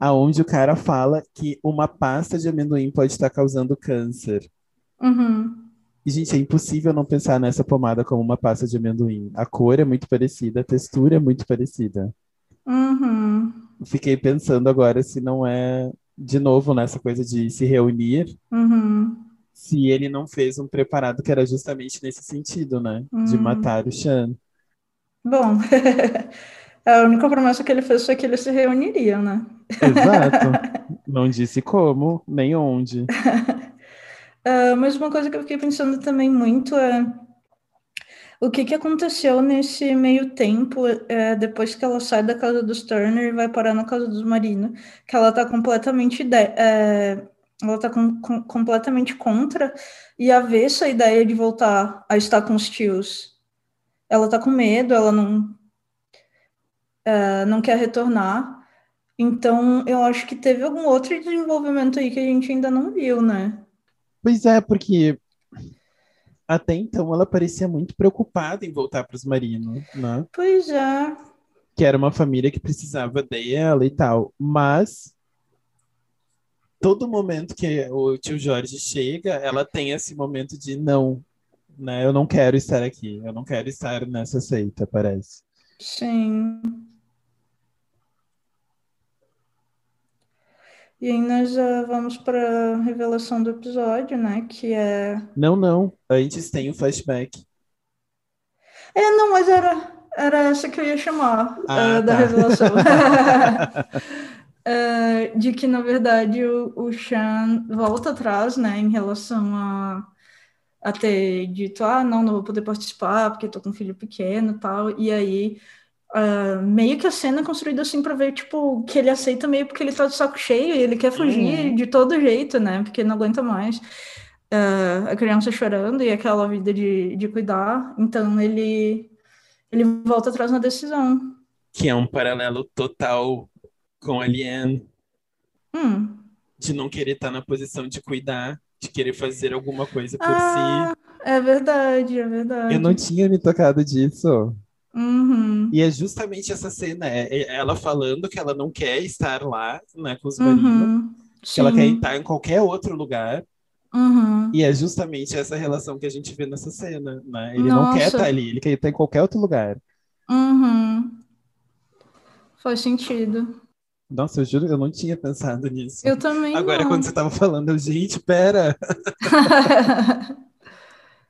aonde o cara fala que uma pasta de amendoim pode estar causando câncer. Uhum. E, gente, é impossível não pensar nessa pomada como uma pasta de amendoim. A cor é muito parecida, a textura é muito parecida. Uhum. Fiquei pensando agora se não é, de novo, nessa coisa de se reunir, Uhum. se ele não fez um preparado que era justamente nesse sentido, né? De Hum. matar o Shan. Bom, a única promessa que ele fez foi que eles se reuniriam, né? Exato. Não disse como, nem onde. Ah, mas uma coisa que eu fiquei pensando também muito é o que que aconteceu nesse meio tempo, é, depois que ela sai da casa dos Turner e vai parar na casa dos Marino, que ela tá completamente é, ela tá com- com- completamente contra e avessa a ideia de voltar a estar com os tios. Ela tá com medo, ela não é, não quer retornar. Então, eu acho que teve algum outro desenvolvimento aí que a gente ainda não viu, né? Pois é, porque até então ela parecia muito preocupada em voltar para os Marino, né? Pois é. Que era uma família que precisava dela e tal. Mas todo momento que o tio Jorge chega, ela tem esse momento de não, né? Eu não quero estar aqui, eu não quero estar nessa seita, parece. Sim. E aí nós ah, vamos para a revelação do episódio, né? Que é. Não, não. Antes tem o flashback. É, não, mas era, era essa que eu ia chamar Ah, ah, da tá. revelação. Ah, de que, na verdade, o, o Sean volta atrás, né? Em relação a, a ter dito, ah, não, não vou poder participar porque tô com um filho pequeno e tal. E aí. Ah, meio que a cena é construída assim para ver, tipo, que ele aceita meio porque ele tá de saco cheio e ele quer fugir Uhum. de todo jeito, né? Porque não aguenta mais ah, a criança chorando e aquela vida de, de cuidar. Então ele, ele volta atrás na decisão. Que é um paralelo total com a Liane, Hum. de não querer estar na posição de cuidar, de querer fazer alguma coisa por si. Ah, é verdade, é verdade. Eu não tinha me tocado disso. Uhum, E é justamente essa cena, é é ela falando que ela não quer estar lá, né, com os uhum, que ela quer estar em qualquer outro lugar, uhum. e é justamente essa relação que a gente vê nessa cena, né? Ele não quer Nossa. estar ali, ele quer estar em qualquer outro lugar. Uhum. Faz sentido. Nossa, eu juro, eu não tinha pensado nisso. Eu também Agora, não. quando você tava falando, eu, gente, pera,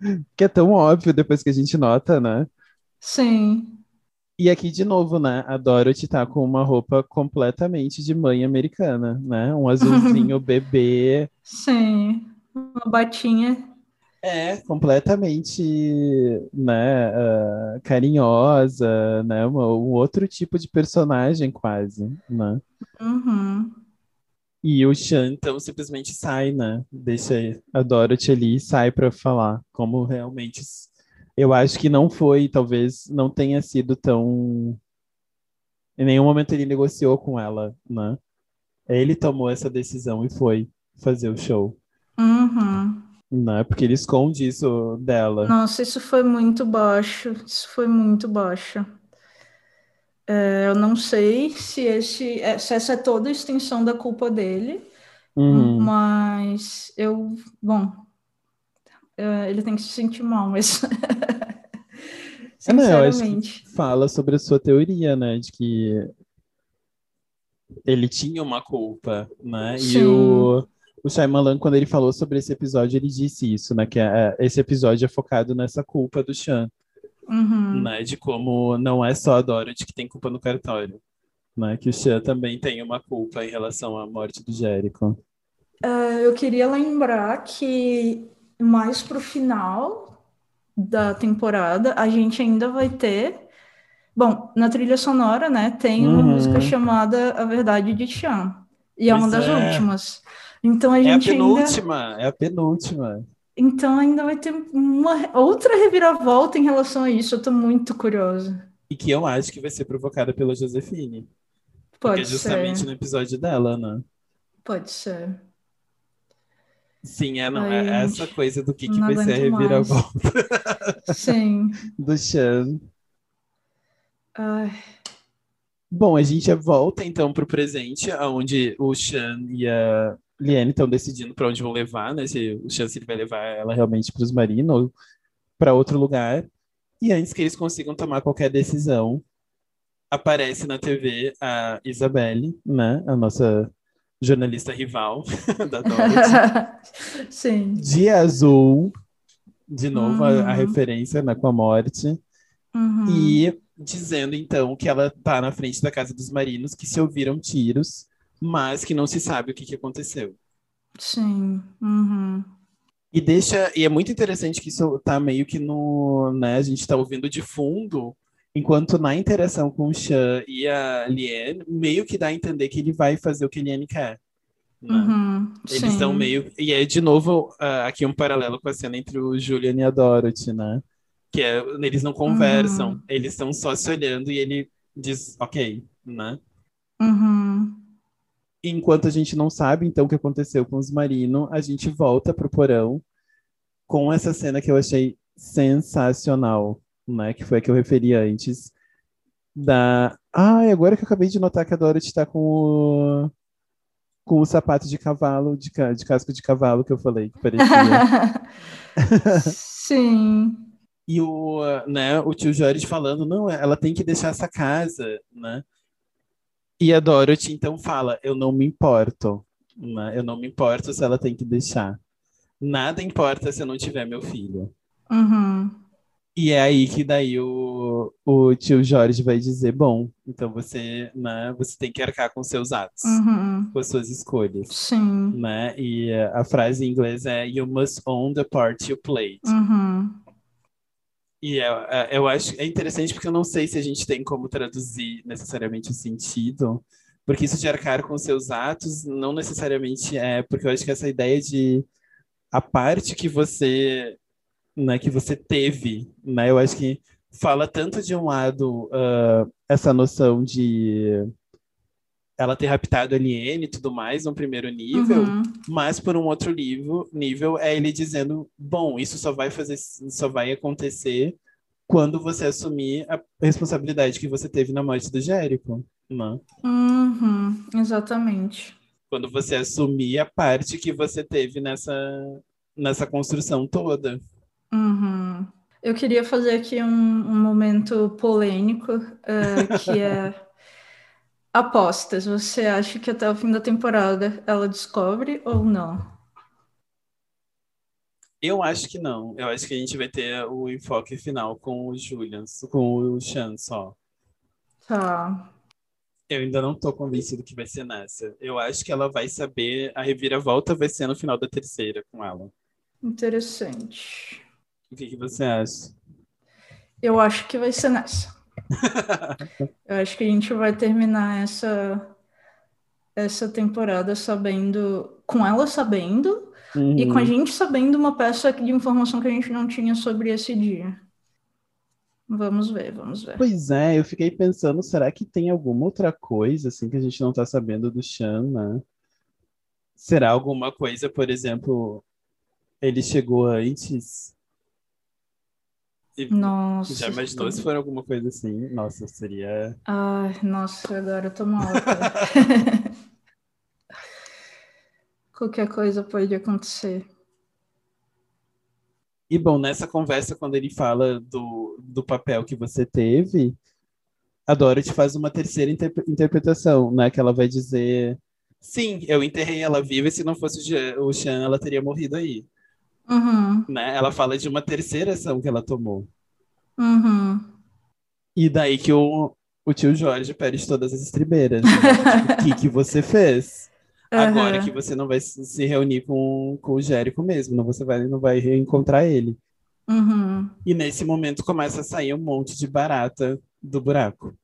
que é tão óbvio depois que a gente nota, né? Sim. E aqui de novo, né? A Dorothy tá com uma roupa completamente de mãe americana, né? Um azulzinho bebê. Sim. Uma batinha. É, completamente, né, ah, carinhosa, né, uma- um outro tipo de personagem quase, né? Uhum. E o Sean, então, simplesmente sai, né? Deixa a Dorothy ali e sai pra falar como realmente. Eu acho que não foi, talvez não tenha sido tão. Em nenhum momento ele negociou com ela, né? Ele tomou essa decisão e foi fazer o show, Uhum. né? Porque ele esconde isso dela. Nossa, isso foi muito baixo. Isso foi muito baixo. É, eu não sei se, esse, é, se essa é toda a extensão da culpa dele, Uhum. mas eu, bom, é, ele tem que se sentir mal, mas É, não, sinceramente. fala sobre a sua teoria, né? De que ele tinha uma culpa, né? E Sim. o, o Shyamalan, quando ele falou sobre esse episódio, ele disse isso, né? Que é- esse episódio é focado nessa culpa do Sean, Uhum. né? De como não é só a Dorothy que tem culpa no cartório, né? Que o Sean também tem uma culpa em relação à morte do Jericho. É, eu queria lembrar que mais pro final da temporada a gente ainda vai ter. Bom, na trilha sonora, né, tem uma Uhum. música chamada A Verdade de Chan. E é uma Pois das é. últimas. Então a É a gente ainda. penúltima, é a penúltima. Então ainda vai ter uma outra reviravolta em relação a isso. Eu tô muito curiosa. e que eu acho que vai ser provocada pela Josefine. Pode Porque é justamente ser. no episódio dela, né? Pode ser. Sim, é, não, Ai, é essa coisa do que, que vai ser a reviravolta Sim. do Sean. Ai, Bom, a gente volta então pro presente, onde o Sean e a Liane estão decidindo para onde vão levar, né? Se o Sean se ele vai levar ela realmente para os marinos ou para outro lugar. E antes que eles consigam tomar qualquer decisão, aparece na TV a Isabelle, né? A nossa jornalista rival da Dorothy. Sim. de azul, de novo a, a Uhum. referência né, com a morte, Uhum. e dizendo então que ela tá na frente da casa dos marinos, que se ouviram tiros, mas que não se sabe o que, que aconteceu. Sim. Uhum. E deixa, e é muito interessante que isso tá meio que no, né, a gente tá ouvindo de fundo, enquanto na interação com o Chan e a Liane, meio que dá a entender que ele vai fazer o que a Liane quer. né? Uhum. Eles estão meio. E é de novo ah, aqui um paralelo com a cena entre o Julian e a Dorothy, né? Que é, eles não conversam, Uhum. eles estão só se olhando e ele diz, ok, né? Uhum. Enquanto a gente não sabe, então, o que aconteceu com os marinos, a gente volta pro porão com essa cena que eu achei sensacional, né? Que foi a que eu referi antes. Da. Ai, agora que eu acabei de notar que a Dorothy tá com o. Com o sapato de cavalo, de, ca- de casco de cavalo que eu falei, que parecia. Sim. E o, né, o tio Jorge falando, não, ela tem que deixar essa casa, né? E a Dorothy então fala, eu não me importo, né? Eu não me importo se ela tem que deixar. Nada importa se eu não tiver meu filho. Uhum. E é aí que daí o, o tio Jorge vai dizer, bom, então você, né, você tem que arcar com seus atos, Uhum. com as suas escolhas, Sim. né? E a frase em inglês é You must own the part you played. Uhum. E é, é, eu acho é interessante porque eu não sei se a gente tem como traduzir necessariamente o sentido, porque isso de arcar com seus atos não necessariamente é, porque eu acho que essa ideia de a parte que você, né, que você teve, né, eu acho que fala tanto de um lado ah, essa noção de ela ter raptado a Aliene e tudo mais no primeiro nível, Uhum. mas por um outro nível, nível é ele dizendo, bom, isso só vai fazer, só vai acontecer quando você assumir a responsabilidade que você teve na morte do Jérico, né? Uhum. Exatamente. Quando você assumir a parte que você teve nessa nessa construção toda. Uhum. Eu queria fazer aqui um, um momento polêmico, eh, que é apostas. Você acha que até o fim da temporada ela descobre ou não? Eu acho que não. Eu acho que a gente vai ter o enfoque final com o Julian, com o Chan só. Tá. Eu ainda não tô convencido que vai ser nessa. Eu acho que ela vai saber, a reviravolta vai ser no final da terceira com ela. Interessante. O que que você acha? Eu acho que vai ser nessa. Eu acho que a gente vai terminar essa essa temporada sabendo, com ela sabendo e com a Uhum. gente sabendo uma peça de informação que a gente não tinha sobre esse dia. Vamos ver, vamos ver. Pois é, eu fiquei pensando, será que tem alguma outra coisa assim que a gente não tá sabendo do Chan, né? Será alguma coisa, por exemplo, ele chegou antes? E Nossa. já imaginou se for alguma coisa assim? Nossa, seria. Ai, nossa, agora eu tô mal. Qualquer coisa pode acontecer. E bom, nessa conversa, quando ele fala do, do papel que você teve, a Dorothy faz uma terceira interpre- interpretação, né? Que ela vai dizer: Sim, eu enterrei ela viva e se não fosse o Chan, ela teria morrido aí. Uhum, Né? Ela fala de uma terceira ação que ela tomou. uhum. E daí que o, o tio Jorge perde todas as estribeiras. né? Tipo, O que, que você fez? Agora Aham. que você não vai se se reunir com, com o Jérico mesmo, não, você vai, não vai reencontrar ele. Uhum, E nesse momento começa a sair um monte de barata do buraco.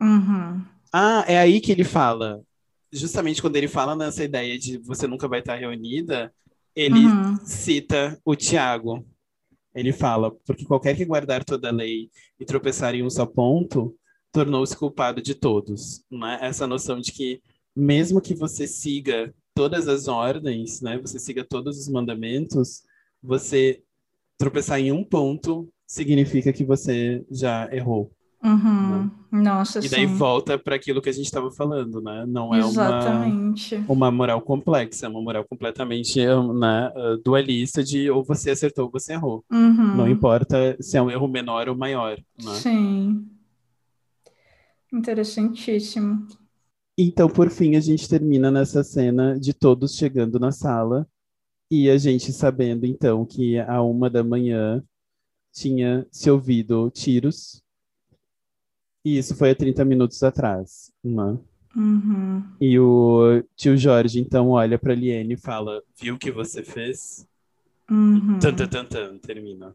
uhum. Ah, é aí que ele fala. Justamente quando ele fala nessa ideia de você nunca vai estar reunida, ele Uhum. cita o Tiago. Ele fala, porque qualquer que guardar toda a lei e tropeçar em um só ponto, tornou-se culpado de todos. Né? Essa noção de que, mesmo que você siga todas as ordens, né, você siga todos os mandamentos, você tropeçar em um ponto significa que você já errou. Uhum. Né? Nossa, E daí sim. volta para aquilo que a gente estava falando, né? Não é Exatamente. uma, uma moral complexa, é uma moral completamente né, dualista de ou você acertou ou você errou. Uhum. Não importa se é um erro menor ou maior. Né? Sim. Interessantíssimo. Então, por fim, a gente termina nessa cena de todos chegando na sala e a gente sabendo, então, que a uma da manhã tinha se ouvido tiros. E isso foi há 30 minutos atrás, né? Uhum. E o tio Jorge, então, olha para Liene e fala: Viu o que você fez? Uhum. Tan, tan, tan, tan, termina.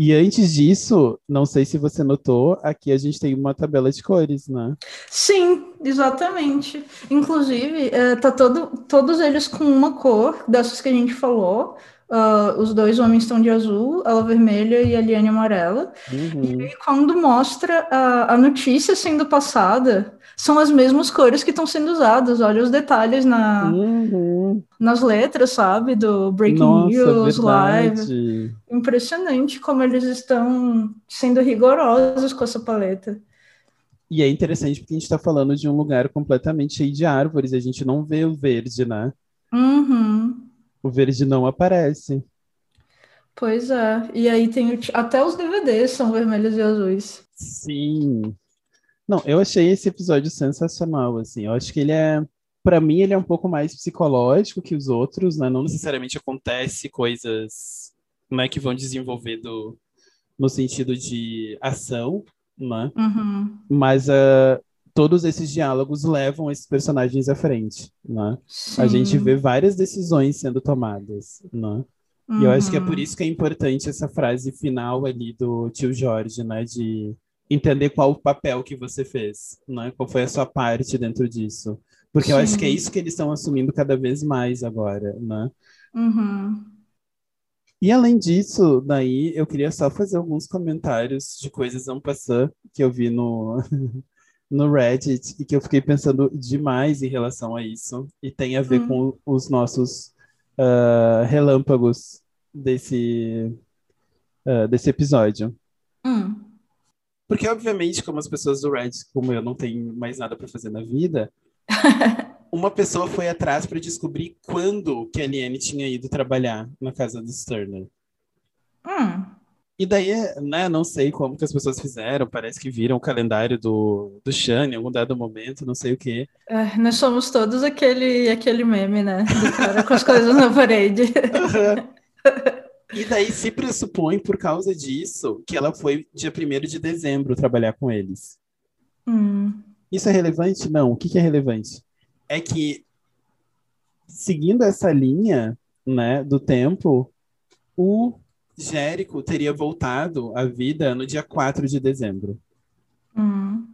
E antes disso, não sei se você notou, aqui a gente tem uma tabela de cores, né? Sim, exatamente. Inclusive, é, tá todo, todos eles com uma cor, dessas que a gente falou. Uh, os dois homens estão de azul, ela vermelha e a Liane amarela. Uhum. E aí, quando mostra a, a notícia sendo passada, são as mesmas cores que estão sendo usadas. Olha os detalhes na, Uhum. nas letras, sabe? Do Breaking Nossa, News, Live. verdade. Impressionante como eles estão sendo rigorosos com essa paleta. E é interessante porque a gente está falando de um lugar completamente cheio de árvores, a gente não vê o verde, né? Uhum. O verde não aparece. Pois é. E aí tem o até os DVDs são vermelhos e azuis. Sim. Não, eu achei esse episódio sensacional, assim. Eu acho que ele é, para mim, ele é um pouco mais psicológico que os outros, né? Não necessariamente acontece coisas, né, que vão desenvolver do, no sentido de ação, né? Uhum. Mas ah, todos esses diálogos levam esses personagens à frente, né? A gente Sim. vê várias decisões sendo tomadas, né? E eu acho que é por Uhum. isso que é importante essa frase final ali do tio Jorge, né? De entender qual o papel que você fez, né? Qual foi a sua parte dentro disso. Porque eu acho que é Sim. isso que eles estão assumindo cada vez mais agora, né? Uhum. E além disso, daí eu queria só fazer alguns comentários de coisas en passant que eu vi no, no Reddit e que eu fiquei pensando demais em relação a isso. E tem a ver Hum. com os nossos ah, relâmpagos desse, ah, desse episódio. Hum. Porque, obviamente, como as pessoas do Reddit, como eu, não tenho mais nada para fazer na vida, uma pessoa foi atrás para descobrir quando que a Liane tinha ido trabalhar na casa do Turner. Hum. E daí, né, não sei como que as pessoas fizeram, parece que viram o calendário do, do Shane em algum dado momento, não sei o quê. É, nós somos todos aquele, aquele meme, né? Do cara com as coisas na parede. E daí se pressupõe, por causa disso, que ela foi dia 1 de dezembro trabalhar com eles. Hum. Isso é relevante? Não. O que que é relevante? É que, seguindo essa linha, né, do tempo, o Jérico teria voltado à vida no dia 4 de dezembro. Hum.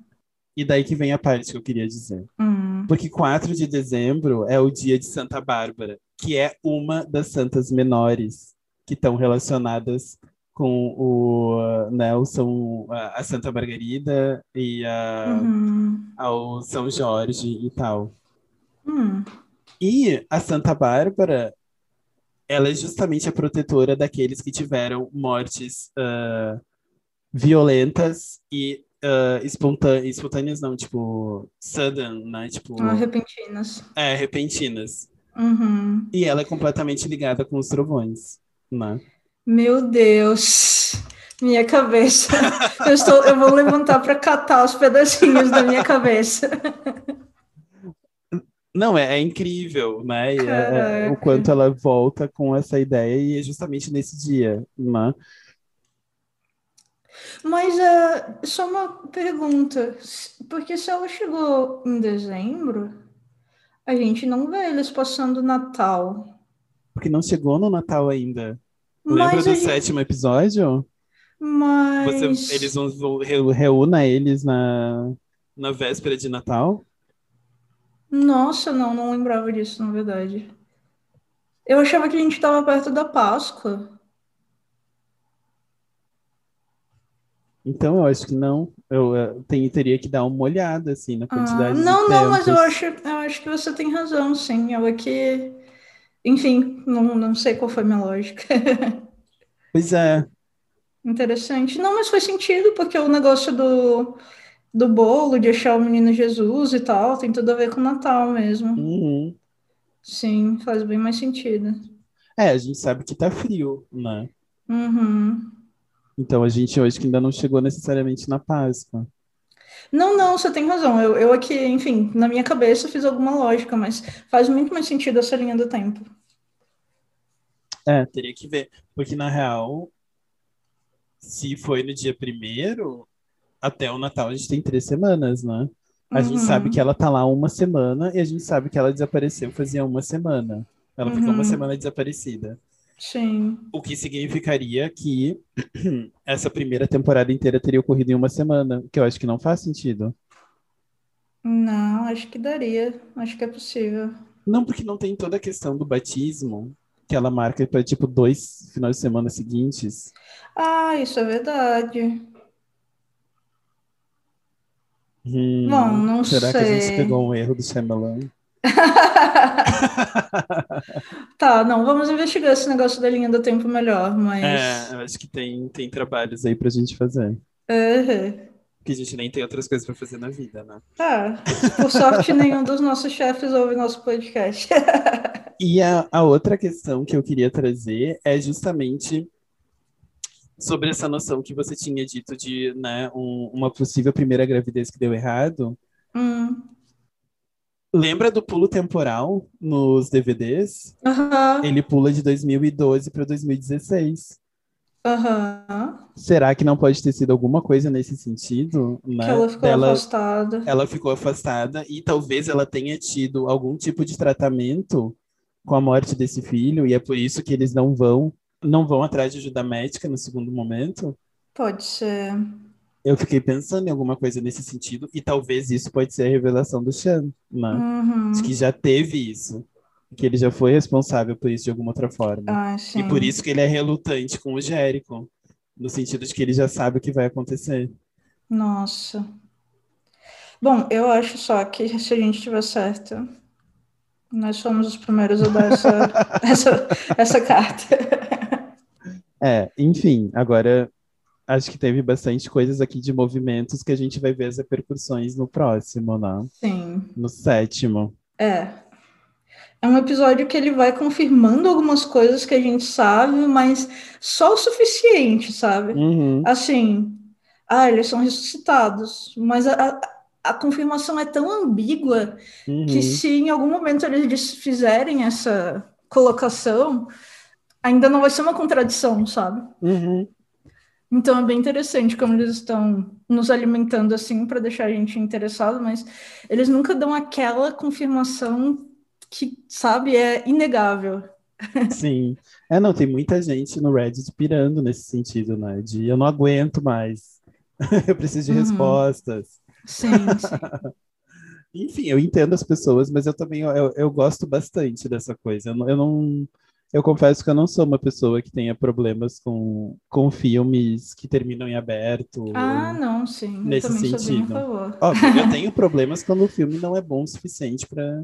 E daí que vem a parte que eu queria dizer. Hum. Porque 4 de dezembro é o dia de Santa Bárbara, que é uma das santas menores que estão relacionadas com o, né, o São, a a Santa Margarida e a, Uhum. ao São Jorge e tal. Hum. E a Santa Bárbara, ela é justamente a protetora daqueles que tiveram mortes ah, violentas e ah, espontâneas, espontâneas não, tipo, sudden, né? Tipo, Ah, repentinas. é, repentinas. Uhum. E ela é completamente ligada com os trovões, né? Meu Deus. Minha cabeça. Eu, estou, eu vou levantar para catar os pedacinhos da minha cabeça. Não, é, é incrível, né? É- é- o quanto ela volta com essa ideia e é justamente nesse dia, né? Mas é só uma pergunta. Porque se ela chegou em dezembro, a gente não vê eles passando Natal. Porque não chegou no Natal ainda. Lembra Mas do a gente- sétimo episódio? Mas. Você, eles vão, reúna eles na, na véspera de Natal? Nossa, não, não lembrava disso, na verdade. Eu achava que a gente estava perto da Páscoa. Então, eu acho que não. Eu, eu tenho, teria que dar uma olhada, assim, na ah, quantidade ah, não, de Não, não, mas eu acho, eu acho que você tem razão, sim. Eu aqui... Enfim, não, não sei qual foi a minha lógica. Pois é. Interessante. Não, mas faz sentido, porque o negócio do do bolo, de achar o menino Jesus e tal, tem tudo a ver com o Natal mesmo. Uhum. Sim, faz bem mais sentido. É, a gente sabe que tá frio, né? Uhum. Então a gente hoje que ainda não chegou necessariamente na Páscoa. Não, não, você tem razão. Eu, eu aqui, enfim, na minha cabeça fiz alguma lógica, mas faz muito mais sentido essa linha do tempo. É, teria que ver. Porque na real, se foi no dia primeiro, até o Natal a gente tem três semanas, né? A gente Uhum. sabe que ela tá lá uma semana e a gente sabe que ela desapareceu fazia uma semana. Ela ficou uma Uhum. semana desaparecida. Sim. O que significaria que essa primeira temporada inteira teria ocorrido em uma semana, que eu acho que não faz sentido. Não, acho que daria. Acho que é possível. Não, porque não tem toda a questão do batismo, que ela marca para tipo dois finais de semana seguintes. Ah, isso é verdade. Hum, Bom, não será que a gente pegou um erro do Shyamalan? Tá, não, vamos investigar esse negócio da linha do tempo melhor, mas. É, eu acho que tem, tem trabalhos aí pra gente fazer. Uhum. Porque a gente nem tem outras coisas pra fazer na vida, né? Tá. Por sorte, nenhum dos nossos chefes ouve nosso podcast. E a, a outra questão que eu queria trazer é justamente sobre essa noção que você tinha dito de né, um- uma possível primeira gravidez que deu errado. Hum. Lembra do pulo temporal nos DVDs? Aham. Ele pula de 2012 para 2016. Aham. Será que não pode ter sido alguma coisa nesse sentido? Né? Que ela ficou Dela- afastada. ela ficou afastada e talvez ela tenha tido algum tipo de tratamento com a morte desse filho e é por isso que eles não vão não vão atrás de ajuda médica no segundo momento. Pode ser. Eu fiquei pensando em alguma coisa nesse sentido e talvez isso pode ser a revelação do Chan, né? Uhum. De que já teve isso, que ele já foi responsável por isso de alguma outra forma. Ah. E por isso que ele é relutante com o Jericho, no sentido de que ele já sabe o que vai acontecer. Nossa. Bom, eu acho só que se a gente tiver certo, nós somos os primeiros a dar essa, essa, essa carta. É, enfim, agora acho que teve bastante coisas aqui de movimentos que a gente vai ver as repercussões no próximo, né? Sim. No sétimo. É. É um episódio que ele vai confirmando algumas coisas que a gente sabe, mas só o suficiente, sabe? Uhum, Assim, ah, eles são ressuscitados, mas a, a, a confirmação é tão ambígua uhum. que se em algum momento eles fizerem essa colocação, ainda não vai ser uma contradição, sabe? Uhum. Então é bem interessante como eles estão nos alimentando assim para deixar a gente interessado, mas eles nunca dão aquela confirmação que, sabe, é inegável. Sim. É, não, tem muita gente no Reddit pirando nesse sentido, né? De eu não aguento mais. eu preciso de Uhum. respostas. Sim, sim. Enfim, eu entendo as pessoas, mas eu também eu, eu gosto bastante dessa coisa. Eu eu não- eu confesso que eu não sou uma pessoa que tenha problemas com, com filmes que terminam em aberto. Ah, não, sim. Eu Nesse bem sentido. Óbvio, eu tenho problemas quando o filme não é bom o suficiente para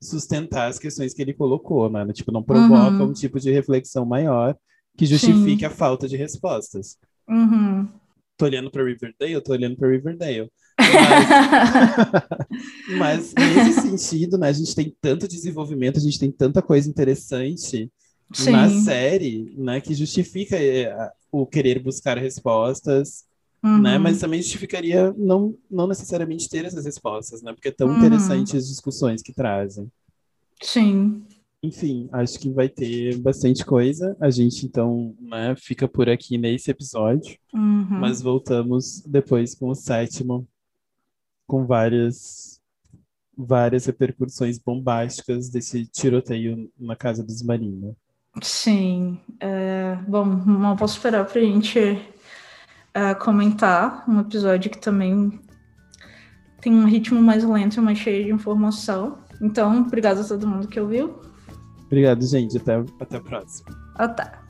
sustentar as questões que ele colocou, né? Tipo, não provoca Uhum. um tipo de reflexão maior que justifique a falta de respostas. Uhum. Tô olhando para Riverdale, tô olhando para Riverdale. Mas, mas nesse sentido, né, a gente tem tanto desenvolvimento, a gente tem tanta coisa interessante na Sim. série, né, que justifica eh, o querer buscar respostas, Uhum. né, mas também justificaria não, não necessariamente ter essas respostas, né, porque é tão Uhum. interessante as discussões que trazem. Sim. Enfim, acho que vai ter bastante coisa. A gente, então, né, fica por aqui nesse episódio. Uhum. Mas voltamos depois com o sétimo, com várias várias repercussões bombásticas desse tiroteio na casa dos Marina. Sim. É, bom, mal posso esperar para a gente é, comentar um episódio que também tem um ritmo mais lento, mais cheio de informação. Então, obrigada a todo mundo que ouviu. Obrigado, gente. Até, até a próxima. Até.